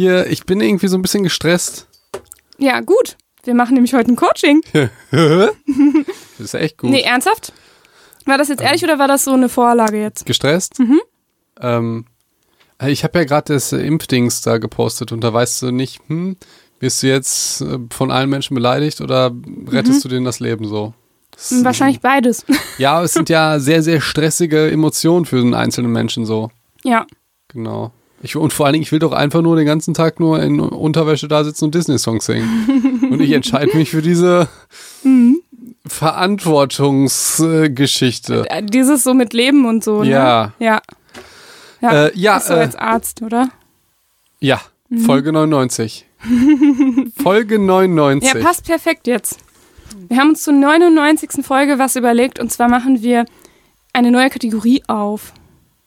Hier, ich bin irgendwie so ein bisschen gestresst. Ja, gut. Wir machen nämlich heute ein Coaching. das ist echt gut. Nee, ernsthaft? War das jetzt ehrlich oder war das so eine Vorlage jetzt? Gestresst? Mhm. Ähm, ich habe ja gerade das äh, Impfdings da gepostet und da weißt du nicht, hm, wirst du jetzt äh, von allen Menschen beleidigt oder rettest du denen das Leben so? Das, Wahrscheinlich beides. Ja, es sind ja sehr, sehr stressige Emotionen für einen einzelnen Menschen so. ja. Genau. Ich, und vor allen Dingen, ich will doch einfach nur den ganzen Tag nur in Unterwäsche da sitzen und Disney-Songs singen. und ich entscheide mich für diese Mhm. Verantwortungsgeschichte. Dieses so mit Leben und so, ne? Ja. Ja. Ja, Äh, ja, Bist du äh, als Arzt, oder? Ja, Mhm. Folge 99. Folge 99. Ja, passt perfekt jetzt. Wir haben uns zur 99. Folge was überlegt und zwar machen wir eine neue Kategorie auf.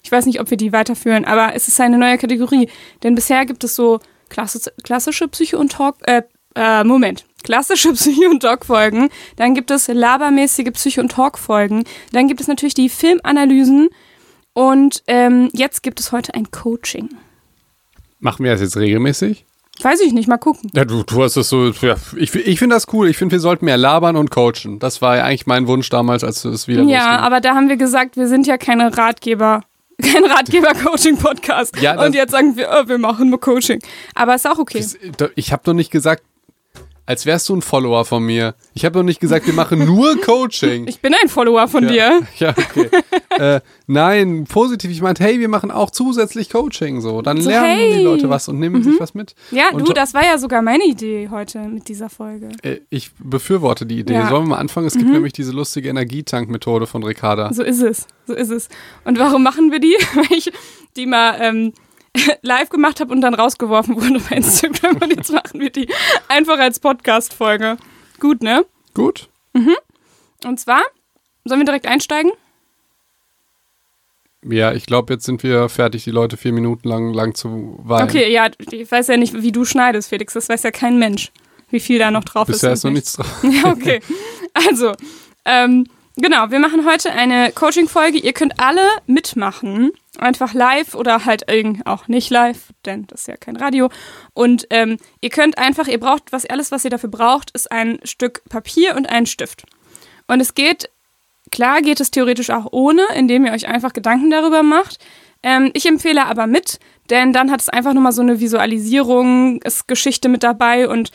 Ich weiß nicht, ob wir die weiterführen, aber es ist eine neue Kategorie. Denn bisher gibt es so klassi- klassische Psycho- und Talk, äh, äh, Moment, klassische Psycho- und Talk-Folgen. Dann gibt es labermäßige Psycho- und Talk-Folgen. Dann gibt es natürlich die Filmanalysen. Und ähm, jetzt gibt es heute ein Coaching. Machen wir das jetzt regelmäßig? Weiß ich nicht, mal gucken. Ja, du, du hast es so. Ja, ich ich finde das cool. Ich finde, wir sollten mehr labern und coachen. Das war ja eigentlich mein Wunsch damals, als es wieder Ja, losging. aber da haben wir gesagt, wir sind ja keine Ratgeber, kein Ratgeber-Coaching-Podcast. Ja, Und jetzt sagen wir, oh, wir machen nur Coaching. Aber ist auch okay. Das- Ich habe doch nicht gesagt, als wärst du ein Follower von mir. Ich habe doch nicht gesagt, wir machen nur Coaching. Ich bin ein Follower von dir. Ja, okay. äh, nein, positiv. Ich meinte, hey, wir machen auch zusätzlich Coaching so. Dann So, lernen hey. Mhm. die Leute was und nehmen sich was mit. Ja, Und du, das war ja sogar meine Idee heute mit dieser Folge. Äh, Ich befürworte die Idee. Ja. Mhm. Sollen wir mal anfangen? Es gibt nämlich diese lustige Energietank-Methode von Ricarda. So ist es. So ist es. Und warum machen wir die? Weil ich die mal ähm, live gemacht habe und dann rausgeworfen wurde bei Instagram. Und jetzt machen wir die einfach als Podcast-Folge. Gut, ne? Gut. Und zwar, sollen wir direkt einsteigen? Ja, ich glaube, jetzt sind wir fertig, die Leute vier Minuten lang, lang zu weinen. Okay, ja, ich weiß ja nicht, wie du schneidest, Felix. Das weiß ja kein Mensch, wie viel da noch drauf Bisher ist. ist noch nichts drauf. Ja, okay. Also, ähm, genau, wir machen heute eine Coaching-Folge. Ihr könnt alle mitmachen. Einfach live oder halt auch nicht live, denn das ist ja kein Radio. Und ähm, ihr könnt einfach, ihr braucht, was alles, was ihr dafür braucht, ist ein Stück Papier und ein Stift. Und es geht, klar geht es theoretisch auch ohne, indem ihr euch einfach Gedanken darüber macht. Ähm, ich empfehle aber mit, denn dann hat es einfach nochmal so eine Visualisierung, ist Geschichte mit dabei und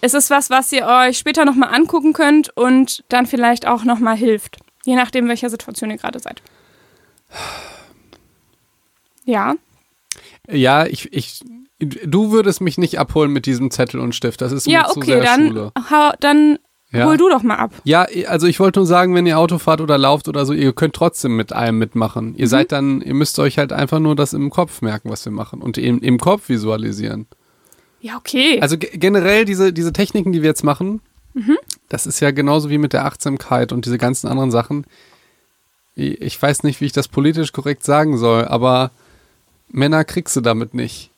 es ist was, was ihr euch später nochmal angucken könnt und dann vielleicht auch nochmal hilft. Je nachdem, welcher Situation ihr gerade seid. Ja, Ja, ich, ich, du würdest mich nicht abholen mit diesem Zettel und Stift. Das ist ja, mir zu okay, sehr dann, Schule. hau, dann Ja. hol du doch mal ab. Ja, also ich wollte nur sagen, wenn ihr Auto fahrt oder lauft oder so, ihr könnt trotzdem mit allem mitmachen. Mhm. Ihr seid dann, ihr müsst euch halt einfach nur das im Kopf merken, was wir machen und im, im Kopf visualisieren. Ja, okay. Also ge- generell diese, diese Techniken, die wir jetzt machen, Mhm. das ist ja genauso wie mit der Achtsamkeit und diese ganzen anderen Sachen. Ich weiß nicht, wie ich das politisch korrekt sagen soll, aber Männer kriegst du damit nicht.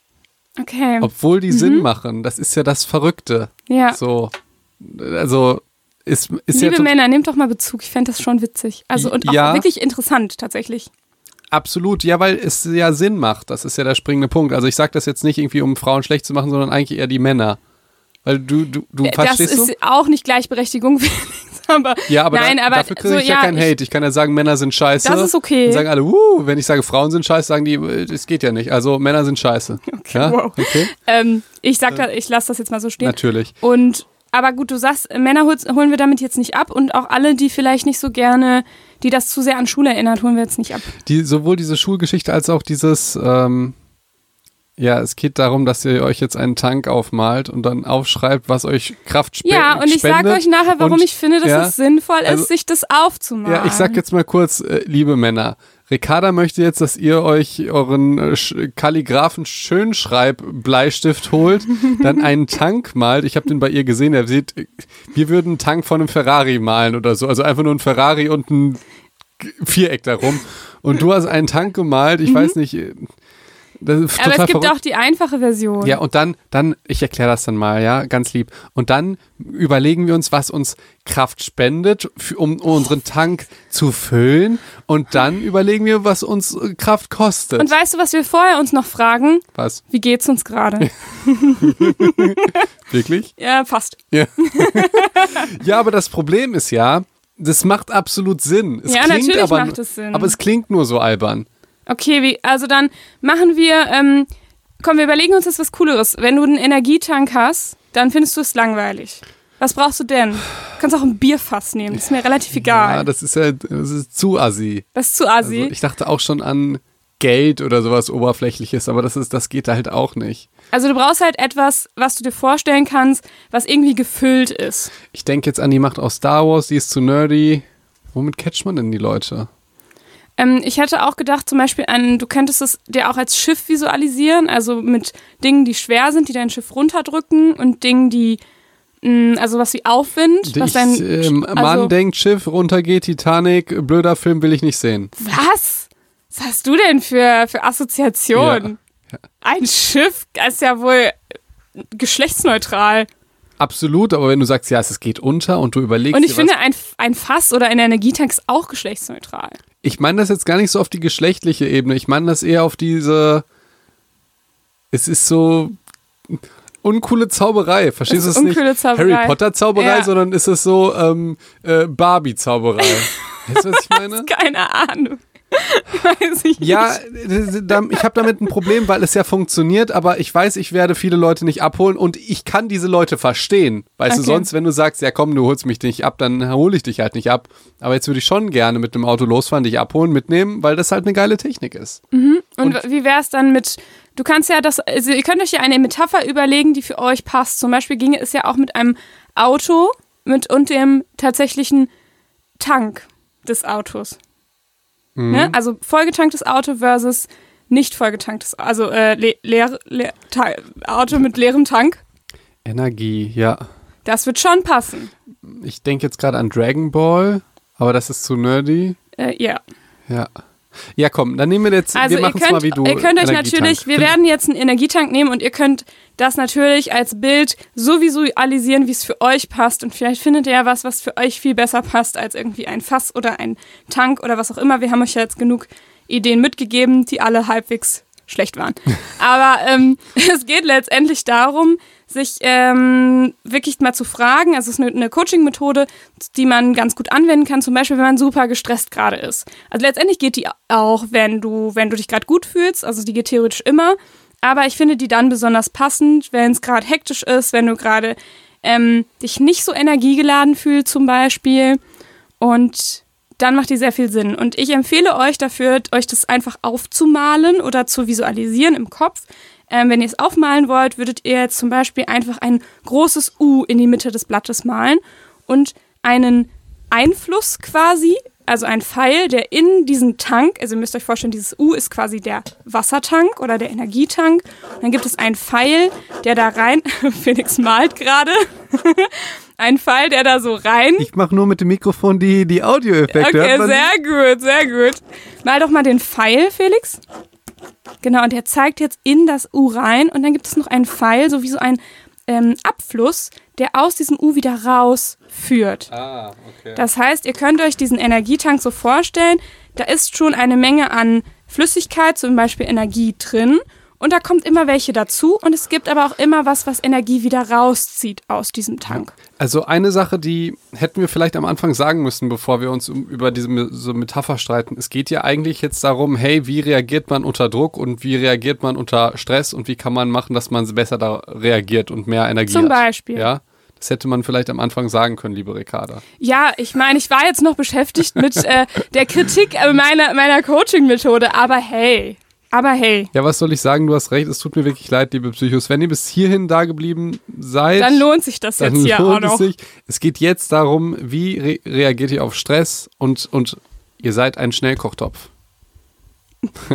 okay. Obwohl die Sinn machen. Das ist ja das Verrückte. Mhm. ja. So. Also ist, ist ja Liebe tot- Männer, nehmt doch mal Bezug. Ich fände das schon witzig. Also und auch Ja. wirklich interessant tatsächlich. absolut, ja, weil es ja Sinn macht. Das ist ja der springende Punkt. Also ich sage das jetzt nicht irgendwie, um Frauen schlecht zu machen, sondern eigentlich eher die Männer. Weil du, du, du Äh, das verstehst ist du? auch nicht Gleichberechtigung, aber Ja, aber, nein, da, aber dafür kriege so, ich ja, keinen ich- Hate. Ich kann ja sagen, Männer sind scheiße. Das ist okay. Dann sagen alle, uh, wenn ich sage, Frauen sind scheiße, sagen die, äh, das geht ja nicht. Also Männer sind scheiße. Okay, ja? wow. okay? Ähm, ich sag da, ich lasse das jetzt mal so stehen. Natürlich. Und aber gut, du sagst, äh, Männer holen wir damit jetzt nicht ab und auch alle, die vielleicht nicht so gerne, die das zu sehr an Schule erinnert, holen wir jetzt nicht ab. Die, sowohl diese Schulgeschichte als auch dieses, ähm, ja, es geht darum, dass ihr euch jetzt einen Tank aufmalt und dann aufschreibt, was euch Kraft spe Ja, und ich sage spendet. euch nachher, warum Und- ich finde, dass ja, es sinnvoll ist, also- sich das aufzumalen. Ja, ich sag jetzt mal kurz, äh, liebe Männer. Ricarda möchte jetzt, dass ihr euch euren äh, Kalligraphen Schönschreib-Bleistift holt, dann einen Tank malt. Ich habe den bei ihr gesehen. Er sieht, äh, wir würden einen Tank von einem Ferrari malen oder so. Also einfach nur ein Ferrari und ein Viereck darum. Und du hast einen Tank gemalt. Ich weiß nicht. Aber es gibt verrückt. auch die einfache Version. Ja, und dann, dann, ich erkläre das dann mal, ja, ganz lieb. Und dann überlegen wir uns, was uns Kraft spendet, für, um unseren Tank zu füllen. Und dann überlegen wir, was uns äh, Kraft kostet. Und weißt du, was wir vorher uns noch fragen? was? Wie geht's uns gerade? Wirklich? ja, fast. Ja. ja, aber das Problem ist ja, das macht absolut Sinn. Es Ja, klingt natürlich aber, macht es Sinn. Aber es klingt nur so albern. Okay, wie, also dann machen wir, ähm, komm, wir überlegen uns jetzt was Cooleres. Wenn du einen Energietank hast, dann findest du es langweilig. Was brauchst du denn? Du kannst auch ein Bierfass nehmen, das ist mir relativ egal. Ja, das ist ja das ist zu assi. das ist zu assi. Also ich dachte auch schon an Geld oder sowas Oberflächliches, aber das, ist, das geht halt auch nicht. Also du brauchst halt etwas, was du dir vorstellen kannst, was irgendwie gefüllt ist. Ich denke jetzt an die Macht aus Star Wars, die ist zu nerdy. Womit catcht man denn die Leute? Ähm, ich hätte auch gedacht, zum Beispiel an, du könntest es dir auch als Schiff visualisieren, also mit Dingen, die schwer sind, die dein Schiff runterdrücken und Dingen, die, mh, also was wie Aufwind, was Ich, dein, also, Mann denkt, Schiff runtergeht, Titanic, blöder Film will ich nicht sehen. Was? Was hast du denn für, für Assoziationen? Ein Schiff ist ja wohl geschlechtsneutral. Absolut, aber wenn du sagst, ja, es geht unter und du überlegst Und ich finde, ein, ein Fass oder ein Energietank ist auch geschlechtsneutral. ich meine das jetzt gar nicht so auf die geschlechtliche Ebene, ich meine das eher auf diese, es ist so uncoole Zauberei, verstehst du Es nicht? Zauberei. Harry Potter Zauberei, Ja. sondern ist es so ähm, äh, Barbie Zauberei. weißt du, was ich meine? Keine Ahnung. Weiß ich Ja, nicht. d- ich habe damit ein Problem, weil es ja funktioniert, aber ich weiß, ich werde viele Leute nicht abholen und ich kann diese Leute verstehen. Weißt du, Okay. sonst, wenn du sagst, ja komm, du holst mich nicht ab, dann hole ich dich halt nicht ab. Aber jetzt würde ich schon gerne mit dem Auto losfahren, dich abholen, mitnehmen, weil das halt eine geile Technik ist. Und, wie wäre es dann mit, du kannst ja das, also ihr könnt euch ja eine Metapher überlegen, die für euch passt. Zum Beispiel ginge es ja auch mit einem Auto mit und dem tatsächlichen Tank des Autos. Ne? Also vollgetanktes Auto versus nicht vollgetanktes, also äh, le leer, leer, Auto mit leerem Tank. Energie, ja. Das wird schon passen. Ich denke jetzt gerade an Dragon Ball, aber das ist zu nerdy. Äh, ja. Ja. Ja, komm, dann nehmen wir jetzt, Also wir ihr machen es könnt, mal wie du. ihr könnt euch natürlich, wir werden jetzt einen Energietank nehmen und ihr könnt das natürlich als Bild so visualisieren, wie es für euch passt. Und vielleicht findet ihr ja was, was für euch viel besser passt als irgendwie ein Fass oder ein Tank oder was auch immer. Wir haben euch ja jetzt genug Ideen mitgegeben, die alle halbwegs schlecht waren. Aber ähm, es geht letztendlich darum, sich ähm, wirklich mal zu fragen. Also es ist eine, eine Coaching-Methode, die man ganz gut anwenden kann, zum Beispiel, wenn man super gestresst gerade ist. Also letztendlich geht die auch, wenn du, wenn du dich gerade gut fühlst. Also die geht theoretisch immer. Aber ich finde die dann besonders passend, wenn es gerade hektisch ist, wenn du gerade ähm, dich nicht so energiegeladen fühlst zum Beispiel. Und dann macht die sehr viel Sinn. Und ich empfehle euch dafür, euch das einfach aufzumalen oder zu visualisieren im Kopf. Ähm, wenn ihr es aufmalen wollt, würdet ihr zum Beispiel einfach ein großes U in die Mitte des Blattes malen und einen Einfluss quasi, also ein Pfeil, der in diesen Tank, also ihr müsst euch vorstellen, dieses U ist quasi der Wassertank oder der Energietank. Und dann gibt es einen Pfeil, der da rein, Felix malt gerade, ein Pfeil, der da so rein Ich mache nur mit dem Mikrofon die, die Audioeffekte. Okay, sehr gut, sehr gut. Mal doch mal den Pfeil, Felix. Genau, und der zeigt jetzt in das U rein und dann gibt es noch einen Pfeil, so wie so ein ähm, Abfluss, der aus diesem U wieder rausführt. Ah, okay. Das heißt, ihr könnt euch diesen Energietank so vorstellen, da ist schon eine Menge an Flüssigkeit, zum Beispiel Energie drin. Und da kommt immer welche dazu. Und es gibt aber auch immer was, was Energie wieder rauszieht aus diesem Tank. Also eine Sache, die hätten wir vielleicht am Anfang sagen müssen, bevor wir uns über diese so Metapher streiten. Es geht ja eigentlich jetzt darum, hey, wie reagiert man unter Druck und wie reagiert man unter Stress und wie kann man machen, dass man besser da reagiert und mehr Energie Zum hat. Beispiel. Ja, das hätte man vielleicht am Anfang sagen können, liebe Ricarda. Ja, ich meine, ich war jetzt noch beschäftigt mit äh, der Kritik äh, meiner, meiner Coaching-Methode, aber hey, aber hey, Ja, was soll ich sagen? Du hast recht, es tut mir wirklich leid, liebe Psychos. Wenn ihr bis hierhin da geblieben seid, dann lohnt sich das jetzt hier auch noch. sich. Es geht jetzt darum, wie re reagiert ihr auf Stress und, und ihr seid ein Schnellkochtopf.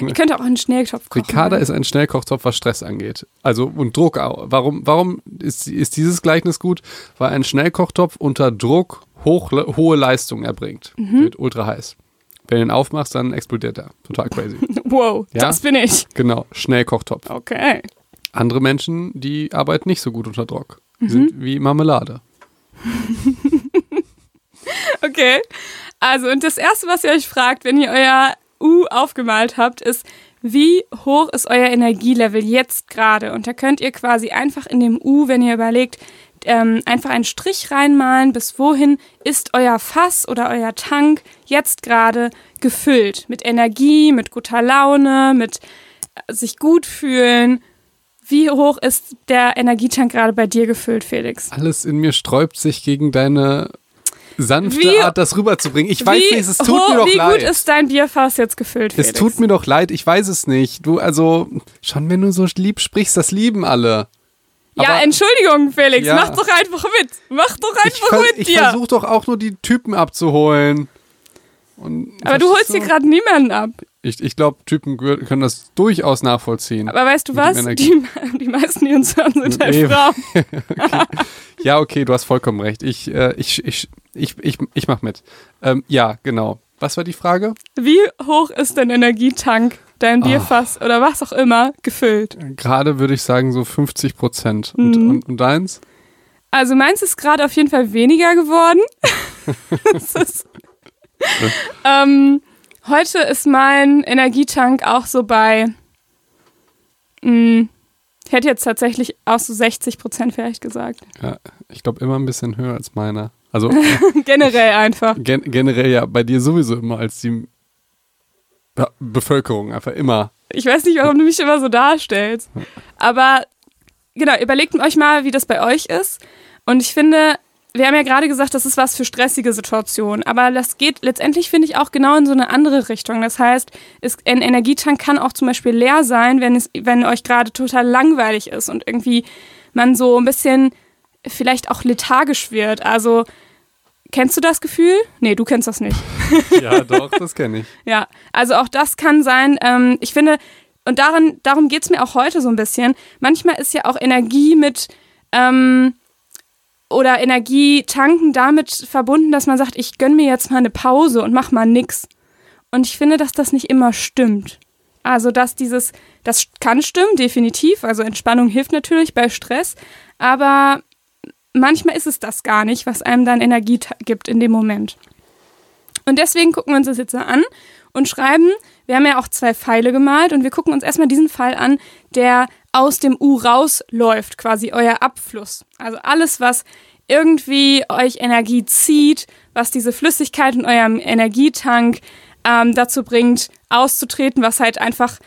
Ihr könnt auch einen Schnelltopf kochen. Ricarda ist ein Schnellkochtopf, was Stress angeht. Also und Druck auch. Warum, warum ist, ist dieses Gleichnis gut? Weil ein Schnellkochtopf unter Druck hoch, hohe Leistung erbringt. Mhm. Wird ultra heiß. Wenn du ihn aufmachst, dann explodiert er. Total crazy. Wow, Ja? das bin ich. genau, Schnellkochtopf. Okay. Andere Menschen, die arbeiten nicht so gut unter Druck. Die Mhm. sind wie Marmelade. Okay. Also, und das Erste, was ihr euch fragt, wenn ihr euer U aufgemalt habt, ist, wie hoch ist euer Energielevel jetzt gerade? Und da könnt ihr quasi einfach in dem U, wenn ihr überlegt, ähm, einfach einen Strich reinmalen, bis wohin ist euer Fass oder euer Tank jetzt gerade gefüllt. Mit Energie, mit guter Laune, mit äh, sich gut fühlen. Wie hoch ist der Energietank gerade bei dir gefüllt, Felix? Alles in mir sträubt sich gegen deine sanfte Wie- Art, das rüberzubringen. Ich weiß wie nicht, es tut hoch- mir doch wie leid. gut ist dein Bierfass jetzt gefüllt, es Felix? tut mir doch leid, ich weiß es nicht. Du, also, schon wenn du so lieb sprichst, das lieben alle. Ja, Aber- Entschuldigung, Felix, Ja. mach doch einfach mit. Mach doch Ich, einfach ver mit ich dir. versuche doch auch nur die Typen abzuholen. Und, Aber du holst dir verstehst gerade niemanden ab. Ich, ich glaube, Typen können das durchaus nachvollziehen. Aber weißt du was? Die, die meisten, die uns hören, sind halt Eben. Frauen. Ja, okay, du hast vollkommen recht. Ich, äh, ich, ich, ich, ich, ich mach mit. Ähm, ja, genau. Was war die Frage? Wie hoch ist dein Energietank, dein Ah. Bierfass oder was auch immer gefüllt? Gerade würde ich sagen so 50 Prozent. Und, Mhm. und, und deins? Also meins ist gerade auf jeden Fall weniger geworden. Ist, ähm, heute ist mein Energietank auch so bei, mh, ich hätte jetzt tatsächlich auch so 60 Prozent vielleicht gesagt. Ja, ich glaube immer ein bisschen höher als meiner. Also Generell einfach. gen generell ja bei dir sowieso immer als die ja, Bevölkerung einfach immer. Ich weiß nicht, warum du mich immer so darstellst. Aber genau, überlegt euch mal, wie das bei euch ist. Und ich finde, wir haben ja gerade gesagt, das ist was für stressige Situationen. Aber das geht letztendlich, finde ich, auch genau in so eine andere Richtung. Das heißt, es, ein Energietank kann auch zum Beispiel leer sein, wenn, es, wenn euch gerade total langweilig ist und irgendwie man so ein bisschen vielleicht auch lethargisch wird. Also, kennst du das Gefühl? Nee, du kennst das nicht. Ja, doch, das kenne ich. Ja, also auch das kann sein. Ähm, ich finde, und darin, darum geht es mir auch heute so ein bisschen. Manchmal ist ja auch Energie mit ähm, oder Energie tanken damit verbunden, dass man sagt, ich gönn mir jetzt mal eine Pause und mach mal nix. Und ich finde, dass das nicht immer stimmt. Also, dass dieses, das kann stimmen, definitiv. Also Entspannung hilft natürlich bei Stress, aber manchmal ist es das gar nicht, was einem dann Energie gibt in dem Moment. Und deswegen gucken wir uns das jetzt mal an und schreiben, wir haben ja auch zwei Pfeile gemalt und wir gucken uns erstmal diesen Pfeil an, der aus dem U rausläuft, quasi euer Abfluss. Also alles, was irgendwie euch Energie zieht, was diese Flüssigkeit in eurem Energietank ähm, dazu bringt, auszutreten, was halt einfach,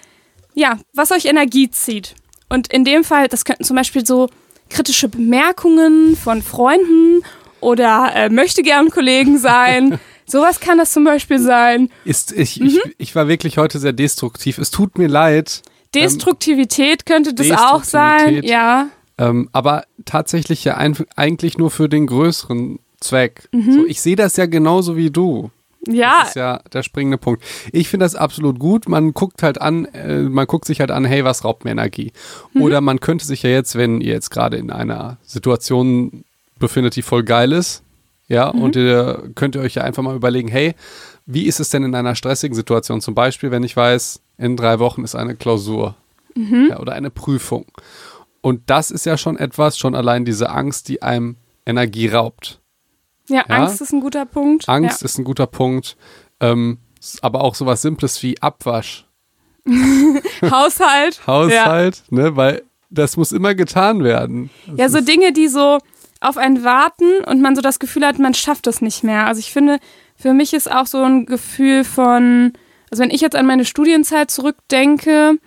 ja, was euch Energie zieht. Und in dem Fall, das könnten zum Beispiel so kritische Bemerkungen von Freunden oder äh, möchte gern Kollegen sein. Sowas kann das zum Beispiel sein. Ist, ich, Mhm. ich, ich war wirklich heute sehr destruktiv. Es tut mir leid. Destruktivität könnte das auch sein. Destruktivität. Ja. Ähm, aber tatsächlich ja ein, eigentlich nur für den größeren Zweck. Mhm. So, ich sehe das ja genauso wie du. Ja, Das ist ja der springende Punkt. Ich finde das absolut gut. Man guckt halt an, äh, man guckt sich halt an, hey, was raubt mir Energie? Mhm. Oder man könnte sich ja jetzt, wenn ihr jetzt gerade in einer Situation befindet, die voll geil ist, ja, Mhm. und ihr könnt ihr euch ja einfach mal überlegen, hey, wie ist es denn in einer stressigen Situation? Zum Beispiel, wenn ich weiß, in drei Wochen ist eine Klausur Mhm. ja, oder eine Prüfung. Und das ist ja schon etwas, schon allein diese Angst, die einem Energie raubt. ja, Ja. Angst ist ein guter Punkt. Angst ist ein guter Punkt. Ähm, aber auch sowas Simples wie Abwasch, Ja. Haushalt. Haushalt, ne, weil das muss immer getan werden. Das Ja, so Dinge, die so auf einen warten und man so das Gefühl hat, man schafft es nicht mehr. Also ich finde, für mich ist auch so ein Gefühl von, also wenn ich jetzt an meine Studienzeit zurückdenke,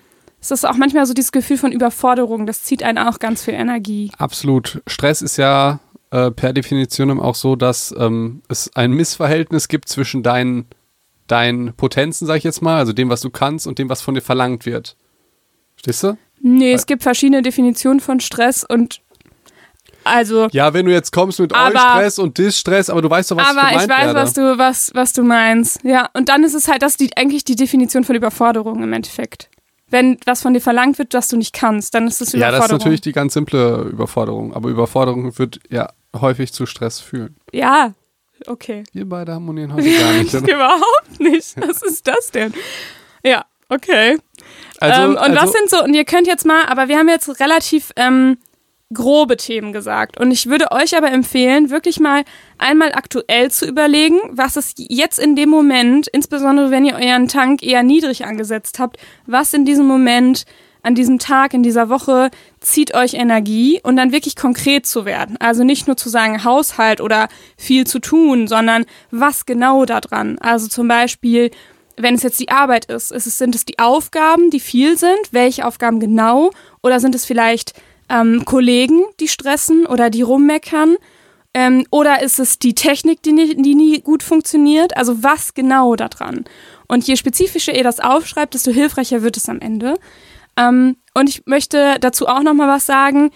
ist das auch manchmal so dieses Gefühl von Überforderung. Das zieht einen auch ganz viel Energie. Absolut. Stress ist ja äh, per Definition auch so, dass ähm, es ein Missverhältnis gibt zwischen deinen, deinen Potenzen, sag ich jetzt mal, also dem, was du kannst und dem, was von dir verlangt wird. Verstehst du? Nee, es gibt verschiedene Definitionen von Stress und also Ja, wenn du jetzt kommst mit Aber- Stress und Dis-Stress, aber du weißt doch, was aber gemeint ich weiß, werde. was du, was, was du meinst. Ja, und dann ist es halt das die, eigentlich die Definition von Überforderung im Endeffekt. Wenn was von dir verlangt wird, was du nicht kannst, dann ist es Ja, Überforderung. das ist natürlich die ganz simple Überforderung. Aber Überforderung wird ja häufig zu Stress führen. Ja, Okay. Wir beide harmonieren heute gar nicht. Überhaupt nicht. Was ist das denn? Ja, okay. Also, ähm, und also, was sind so, und ihr könnt jetzt mal, aber wir haben jetzt relativ ähm, grobe Themen gesagt. Und ich würde euch aber empfehlen, wirklich mal einmal aktuell zu überlegen, was es jetzt in dem Moment, insbesondere wenn ihr euren Tank eher niedrig angesetzt habt, was in diesem Moment, an diesem Tag, in dieser Woche zieht euch Energie und dann wirklich konkret zu werden. Also nicht nur zu sagen Haushalt oder viel zu tun, sondern was genau daran. Also zum Beispiel, wenn es jetzt die Arbeit ist, ist es, sind es die Aufgaben, die viel sind? Welche Aufgaben genau? Oder sind es vielleicht ähm, Kollegen, die stressen oder die rummeckern? Ähm, oder ist es die Technik, die, nie, die nie gut funktioniert? Also was genau daran? Und je spezifischer ihr das aufschreibt, desto hilfreicher wird es am Ende. Ähm, und ich möchte dazu auch noch mal was sagen.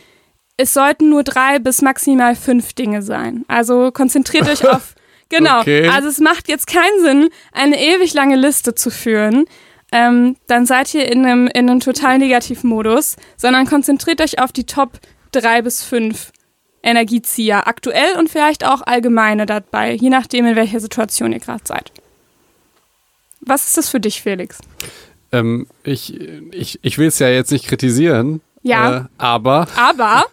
Es sollten nur drei bis maximal fünf Dinge sein. Also konzentriert euch auf Genau. Okay. Also es macht jetzt keinen Sinn, eine ewig lange Liste zu führen. Ähm, dann seid ihr in einem, in einem total negativen Modus, sondern konzentriert euch auf die Top drei bis fünf Energiezieher, aktuell und vielleicht auch allgemeine dabei, je nachdem, in welcher Situation ihr gerade seid. Was ist das für dich, Felix? ähm, ich, ich, ich will es ja jetzt nicht kritisieren. Ja. Äh, aber Aber,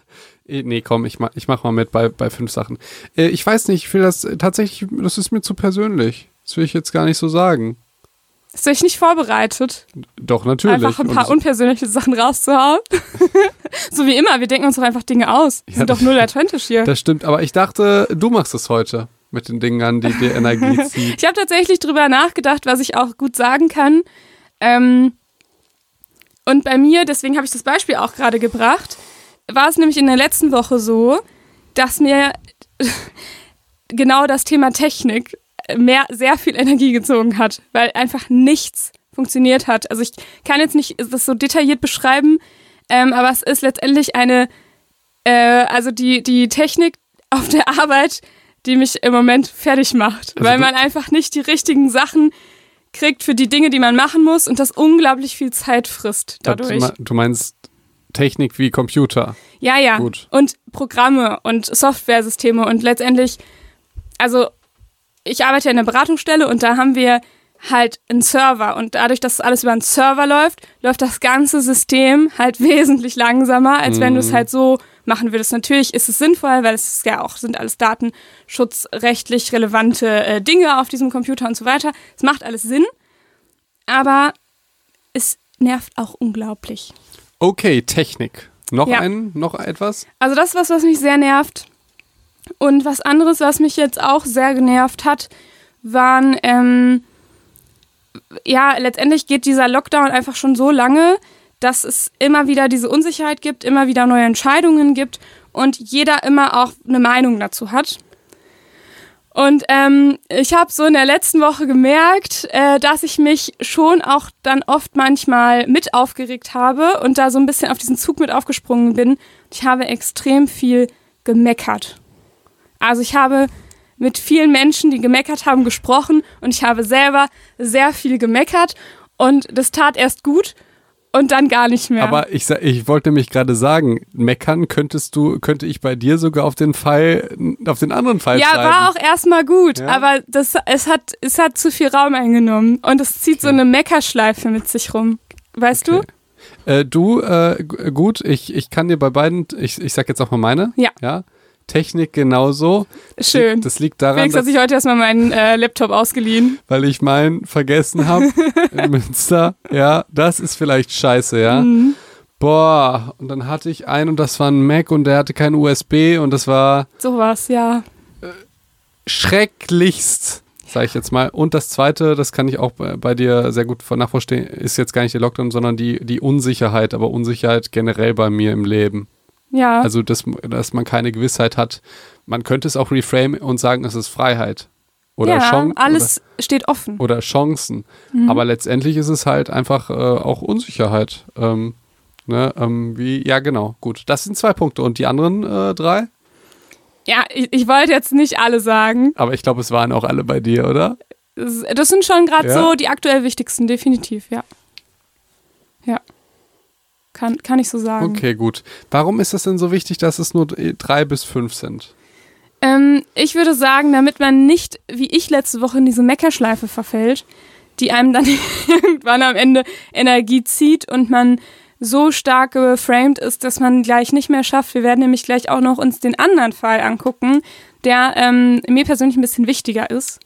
Eh, Nee, komm, ich mach, ich mach mal mit bei, bei fünf Sachen. Äh, ich weiß nicht, ich will das äh, tatsächlich, das ist mir zu persönlich. Das will ich jetzt gar nicht so sagen. Ist euch nicht vorbereitet, Doch, natürlich. einfach ein paar unpersönliche Sachen rauszuhauen? so wie immer, wir denken uns doch einfach Dinge aus. Wir Ja, sind doch null authentisch hier. das stimmt, aber ich dachte, du machst es heute mit den Dingen, die dir Energie ziehen. Ich habe tatsächlich drüber nachgedacht, was ich auch gut sagen kann. Ähm, und bei mir, deswegen habe ich das Beispiel auch gerade gebracht, war es nämlich in der letzten Woche so, dass mir genau das Thema Technik mehr sehr viel Energie gezogen hat, weil einfach nichts funktioniert hat. Also ich kann jetzt nicht das so detailliert beschreiben, ähm, aber es ist letztendlich eine, äh, also die, die Technik auf der Arbeit, die mich im Moment fertig macht, Also weil man einfach nicht die richtigen Sachen kriegt für die Dinge, die man machen muss und das unglaublich viel Zeit frisst dadurch. Du meinst Technik wie Computer. Ja, ja. Gut. Und Programme und Softwaresysteme und letztendlich, also ich arbeite ja in einer Beratungsstelle und da haben wir halt einen Server und dadurch, dass alles über einen Server läuft, läuft das ganze System halt wesentlich langsamer, als wenn du es Mhm. halt so machen würdest. Natürlich ist es sinnvoll, weil es ja auch sind alles datenschutzrechtlich relevante äh, Dinge auf diesem Computer und so weiter. Es macht alles Sinn, aber es nervt auch unglaublich. Okay, Technik. Noch Ja. ein, noch etwas? Also das ist was, was mich sehr nervt. Und was anderes, was mich jetzt auch sehr genervt hat, waren, ähm, ja, letztendlich geht dieser Lockdown einfach schon so lange, dass es immer wieder diese Unsicherheit gibt, immer wieder neue Entscheidungen gibt und jeder immer auch eine Meinung dazu hat. Und ähm, ich habe so in der letzten Woche gemerkt, äh, dass ich mich schon auch dann oft manchmal mit aufgeregt habe und da so ein bisschen auf diesen Zug mit aufgesprungen bin. Ich habe extrem viel gemeckert. Also ich habe mit vielen Menschen, die gemeckert haben, gesprochen und ich habe selber sehr viel gemeckert und das tat erst gut und dann gar nicht mehr. Aber ich, ich wollte nämlich gerade sagen, meckern könntest du, könnte ich bei dir sogar auf den Fall, auf den anderen Fall ja, schreiben. war auch erstmal gut, Ja? aber das, es, hat, es hat zu viel Raum eingenommen und es zieht so Okay. eine Meckerschleife mit sich rum. Weißt Okay. Äh, du, äh, gut, ich, ich kann dir bei beiden, ich, ich sag jetzt auch mal meine. Ja. Ja. Technik genauso. Schön. Das liegt daran, Felix hat dass, sich heute erstmal meinen äh, Laptop ausgeliehen. weil ich meinen vergessen habe in Münster. Ja, das ist vielleicht scheiße, ja. Mhm. Boah, und dann hatte ich einen und das war ein Mac und der hatte kein USB und das war Sowas, ja. schrecklichst, sage ich jetzt mal. Und das zweite, das kann ich auch bei, bei dir sehr gut nachvollziehen, ist jetzt gar nicht der Lockdown, sondern die, die Unsicherheit, aber Unsicherheit generell bei mir im Leben. Ja. Also, dass, dass man keine Gewissheit hat. Man könnte es auch reframe und sagen, es ist Freiheit. Oder ja, Chancen. alles steht offen. Oder, oder Chancen. Mhm. Aber letztendlich ist es halt einfach äh, auch Unsicherheit. Ähm, ne, ähm, wie, ja, genau, gut. Das sind zwei Punkte. Und die anderen äh, drei? Ja, ich, ich wollte jetzt nicht alle sagen. Aber ich glaube, es waren auch alle bei dir, oder? Das, das sind schon gerade Ja. so die aktuell wichtigsten, definitiv, ja. Ja. Kann, kann ich so sagen. Okay, gut. Warum ist es denn so wichtig, dass es nur drei bis fünf sind? Ähm, ich würde sagen, damit man nicht, wie ich letzte Woche, in diese Meckerschleife verfällt, die einem dann irgendwann am Ende Energie zieht und man so stark geframed ist, dass man gleich nicht mehr schafft. Wir werden nämlich gleich auch noch uns den anderen Fall angucken, der ähm, mir persönlich ein bisschen wichtiger ist.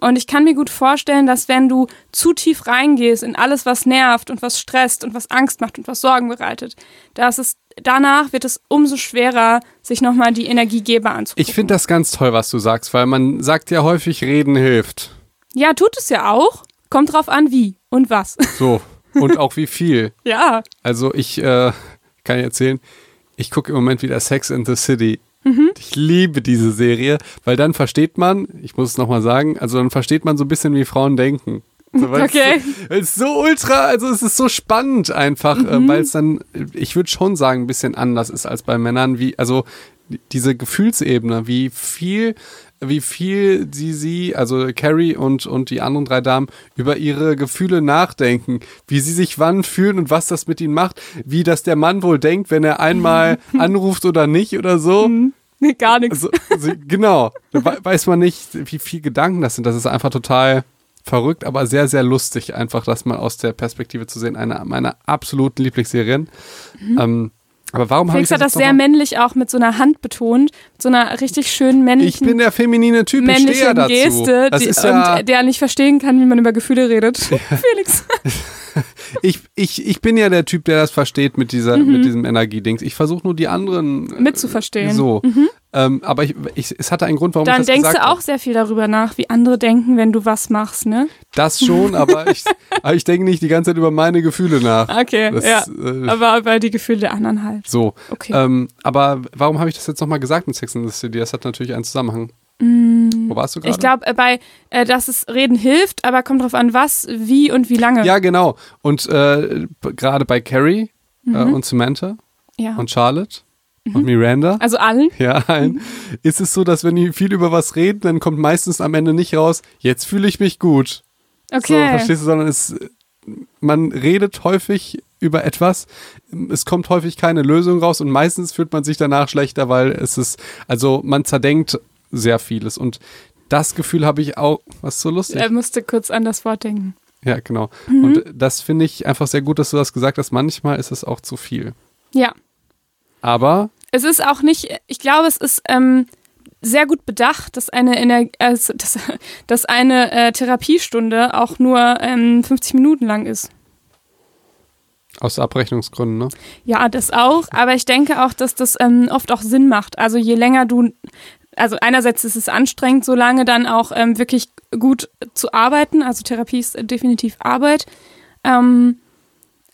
Und ich kann mir gut vorstellen, dass wenn du zu tief reingehst in alles, was nervt und was stresst und was Angst macht und was Sorgen bereitet, dass es danach wird es umso schwerer, sich nochmal die Energiegeber anzugucken. Ich finde das ganz toll, was du sagst, weil man sagt ja häufig, reden hilft. Ja, tut es ja auch. Kommt drauf an, wie und was. So. Und auch wie viel. ja. Also ich äh, kann erzählen, ich gucke im Moment wieder Sex in the City. Mhm. Ich liebe diese Serie, weil dann versteht man, ich muss es nochmal sagen, also dann versteht man so ein bisschen, wie Frauen denken. So, okay. Es ist so ultra, also es ist so spannend einfach, äh, mhm. weil es dann, ich würde schon sagen, ein bisschen anders ist als bei Männern, wie, also diese Gefühlsebene, wie viel wie viel sie sie, also Carrie und, und die anderen drei Damen, über ihre Gefühle nachdenken, wie sie sich wann fühlen und was das mit ihnen macht, wie das der Mann wohl denkt, wenn er einmal anruft oder nicht oder so. Mhm. Nee, gar nichts. Also, also, genau. Da weiß man nicht, wie viel Gedanken das sind. Das ist einfach total verrückt, aber sehr, sehr lustig, einfach das mal aus der Perspektive zu sehen. Eine meiner absoluten Lieblingsserien. Mhm. Ähm, aber warum habe ich das hat das sehr männlich auch mit so einer Hand betont, mit so einer richtig schönen männlichen. Ich bin der feminine Typ, ich stehe ja dazu. Geste, die, ja und der nicht verstehen kann, wie man über Gefühle redet. Ja. Felix. ich, ich, ich bin ja der Typ, der das versteht mit dieser, mhm. mit diesem Energiedings. Ich versuche nur die anderen äh, mitzuverstehen. So. Mhm. Ähm, aber ich, ich, es hatte einen Grund, warum Dann ich das gesagt denkst du auch sehr viel darüber nach, wie andere denken, wenn du was machst, ne? Das schon, aber ich, aber ich denke nicht die ganze Zeit über meine Gefühle nach. Okay, das, ja. Äh, aber über die Gefühle der anderen halt. So. Okay. Ähm, aber warum habe ich das jetzt nochmal gesagt mit Sex and the City? Das hat natürlich einen Zusammenhang. Wo warst du gerade? Ich glaube, äh, bei, äh, dass es Reden hilft, aber kommt drauf an, was, wie und wie lange. Ja, genau. Und äh, gerade bei Carrie äh, mhm. und Samantha ja. und Charlotte und Miranda. Also allen? Ja, allen. Ist es so, dass wenn die viel über was reden, dann kommt meistens am Ende nicht raus, jetzt fühle ich mich gut. Okay. So, verstehst du, sondern es, man redet häufig über etwas, es kommt häufig keine Lösung raus und meistens fühlt man sich danach schlechter, weil es ist, also man zerdenkt sehr vieles und das Gefühl habe ich auch, was ist so lustig? Er musste kurz an das Wort denken. Ja, genau. Mhm. Und das finde ich einfach sehr gut, dass du das gesagt hast. Manchmal ist es auch zu viel. Ja. Aber es ist auch nicht, ich glaube, es ist ähm, sehr gut bedacht, dass eine, Ener also, dass, dass eine äh, Therapiestunde auch nur ähm, 50 Minuten lang ist. Aus Abrechnungsgründen, ne? Ja, das auch. Aber ich denke auch, dass das ähm, oft auch Sinn macht. Also je länger du, also einerseits ist es anstrengend, so lange dann auch ähm, wirklich gut zu arbeiten. Also Therapie ist definitiv Arbeit. Ähm,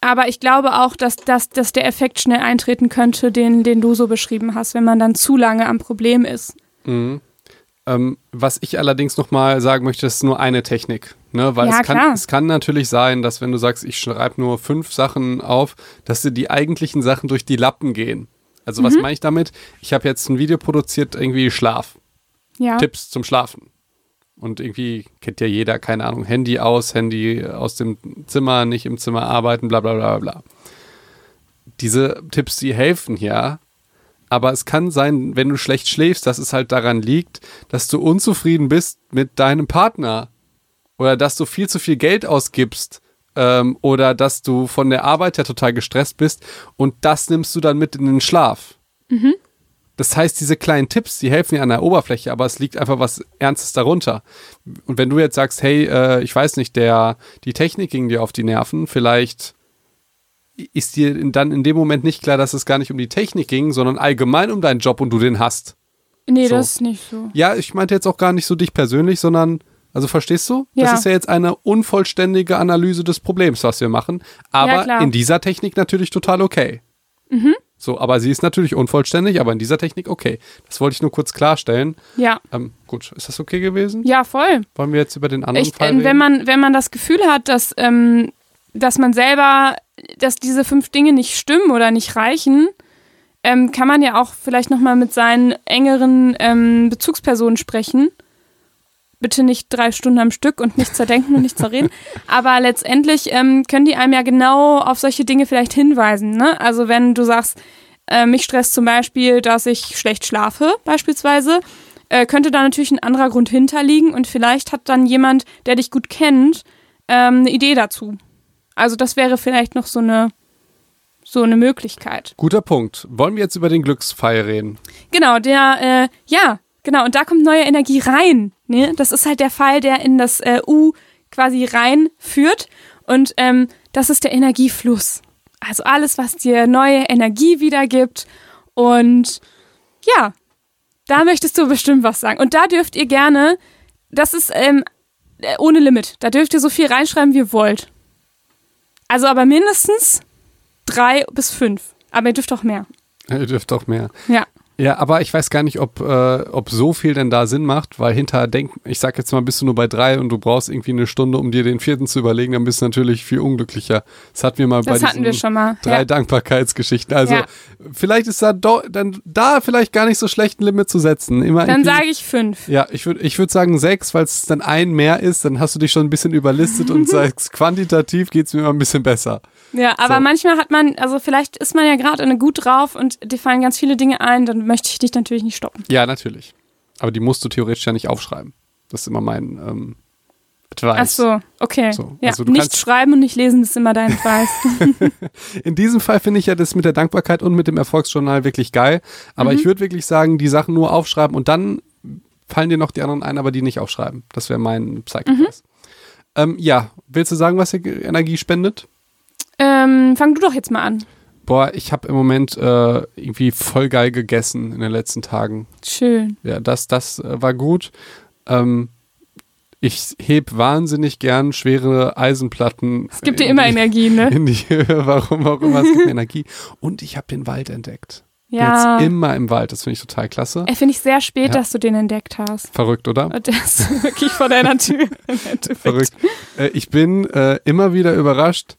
aber ich glaube auch, dass, dass, dass der Effekt schnell eintreten könnte, den, den du so beschrieben hast, wenn man dann zu lange am Problem ist. Mhm. Ähm, was ich allerdings nochmal sagen möchte, ist nur eine Technik. Ne? Weil ja, es, kann, es kann natürlich sein, dass wenn du sagst, ich schreibe nur fünf Sachen auf, dass dir die eigentlichen Sachen durch die Lappen gehen. Also mhm. was meine ich damit? Ich habe jetzt ein Video produziert, irgendwie Schlaf. Ja. Tipps zum Schlafen. Und irgendwie kennt ja jeder, keine Ahnung, Handy aus, Handy aus dem Zimmer, nicht im Zimmer arbeiten, bla bla bla bla. Diese Tipps, die helfen ja, aber es kann sein, wenn du schlecht schläfst, dass es halt daran liegt, dass du unzufrieden bist mit deinem Partner oder dass du viel zu viel Geld ausgibst ähm, oder dass du von der Arbeit her total gestresst bist und das nimmst du dann mit in den Schlaf. Mhm. Das heißt, diese kleinen Tipps, die helfen ja an der Oberfläche, aber es liegt einfach was Ernstes darunter. Und wenn du jetzt sagst, hey, äh, ich weiß nicht, der, die Technik ging dir auf die Nerven, vielleicht ist dir dann in dem Moment nicht klar, dass es gar nicht um die Technik ging, sondern allgemein um deinen Job und du den hast. Nee, so. das ist nicht so. Ja, ich meinte jetzt auch gar nicht so dich persönlich, sondern, also verstehst du? Ja. Das ist ja jetzt eine unvollständige Analyse des Problems, was wir machen. Aber ja, in dieser Technik natürlich total okay. Mhm. So, aber sie ist natürlich unvollständig, aber in dieser Technik okay. Das wollte ich nur kurz klarstellen. Ja. Ähm, gut, ist das okay gewesen? Ja, voll. Wollen wir jetzt über den anderen ich, Fall äh, reden? Wenn man, wenn man das Gefühl hat, dass, ähm, dass man selber, dass diese fünf Dinge nicht stimmen oder nicht reichen, ähm, kann man ja auch vielleicht nochmal mit seinen engeren ähm, Bezugspersonen sprechen. Bitte nicht drei Stunden am Stück und nicht zerdenken und nicht zerreden. Aber letztendlich ähm, können die einem ja genau auf solche Dinge vielleicht hinweisen. Ne? Also wenn du sagst, Äh, mich stresst zum Beispiel, dass ich schlecht schlafe, beispielsweise. Äh, könnte da natürlich ein anderer Grund hinterliegen und vielleicht hat dann jemand, der dich gut kennt, ähm, eine Idee dazu. Also das wäre vielleicht noch so eine so eine Möglichkeit. Guter Punkt. Wollen wir jetzt über den Glückspfeil reden? Genau, der, äh, ja, genau, und da kommt neue Energie rein. Ne? Das ist halt der Pfeil, der in das äh, U quasi reinführt. Und ähm, das ist der Energiefluss. Also alles, was dir neue Energie wiedergibt. Und ja, da möchtest du bestimmt was sagen. Und da dürft ihr gerne, das ist ähm, äh, ohne Limit, da dürft ihr so viel reinschreiben, wie ihr wollt. Also aber mindestens drei bis fünf. Aber ihr dürft auch mehr. Ihr dürft auch mehr. Ja. Ja, aber ich weiß gar nicht, ob, äh, ob so viel denn da Sinn macht, weil hinterher denk, ich sag jetzt mal, bist du nur bei drei und du brauchst irgendwie eine Stunde, um dir den vierten zu überlegen, dann bist du natürlich viel unglücklicher. Das hatten wir mal Das bei diesen schon mal. drei Ja. Dankbarkeitsgeschichten. Also Ja. vielleicht ist da do, dann da vielleicht gar nicht so schlecht ein Limit zu setzen. Immer Dann sage ich fünf. ja, ich würde ich würd sagen sechs, weil es dann ein mehr ist, dann hast du dich schon ein bisschen überlistet und sagst, quantitativ geht's mir immer ein bisschen besser. Ja, aber So. manchmal hat man, also vielleicht ist man ja gerade gut drauf und dir fallen ganz viele Dinge ein, dann möchte ich dich natürlich nicht stoppen. Ja, natürlich. Aber die musst du theoretisch ja nicht aufschreiben. Das ist immer mein ähm, Advice. Ach so, okay. So, ja, also nicht schreiben und nicht lesen ist immer dein Preis. In diesem Fall finde ich ja das mit der Dankbarkeit und mit dem Erfolgsjournal wirklich geil. Aber Mhm. ich würde wirklich sagen, die Sachen nur aufschreiben und dann fallen dir noch die anderen ein, aber die nicht aufschreiben. Das wäre mein Psychopath. Mhm. Ähm, ja, willst du sagen, was dir Energie spendet? Ähm, fang du doch jetzt mal an. Boah, ich habe im Moment äh, irgendwie voll geil gegessen in den letzten Tagen. Schön. Ja, das, das äh, war gut. Ähm, ich heb wahnsinnig gern schwere Eisenplatten. Es gibt dir in immer die- Energie, ne? In die Höhe, warum auch immer, es gibt mir Energie. Und ich habe den Wald entdeckt. Ja. Jetzt immer im Wald, das finde ich total klasse. Äh, Finde ich sehr spät, Ja. dass du den entdeckt hast. Verrückt, oder? Der ist wirklich vor deiner Tür. Verrückt. Äh, ich bin äh, immer wieder überrascht,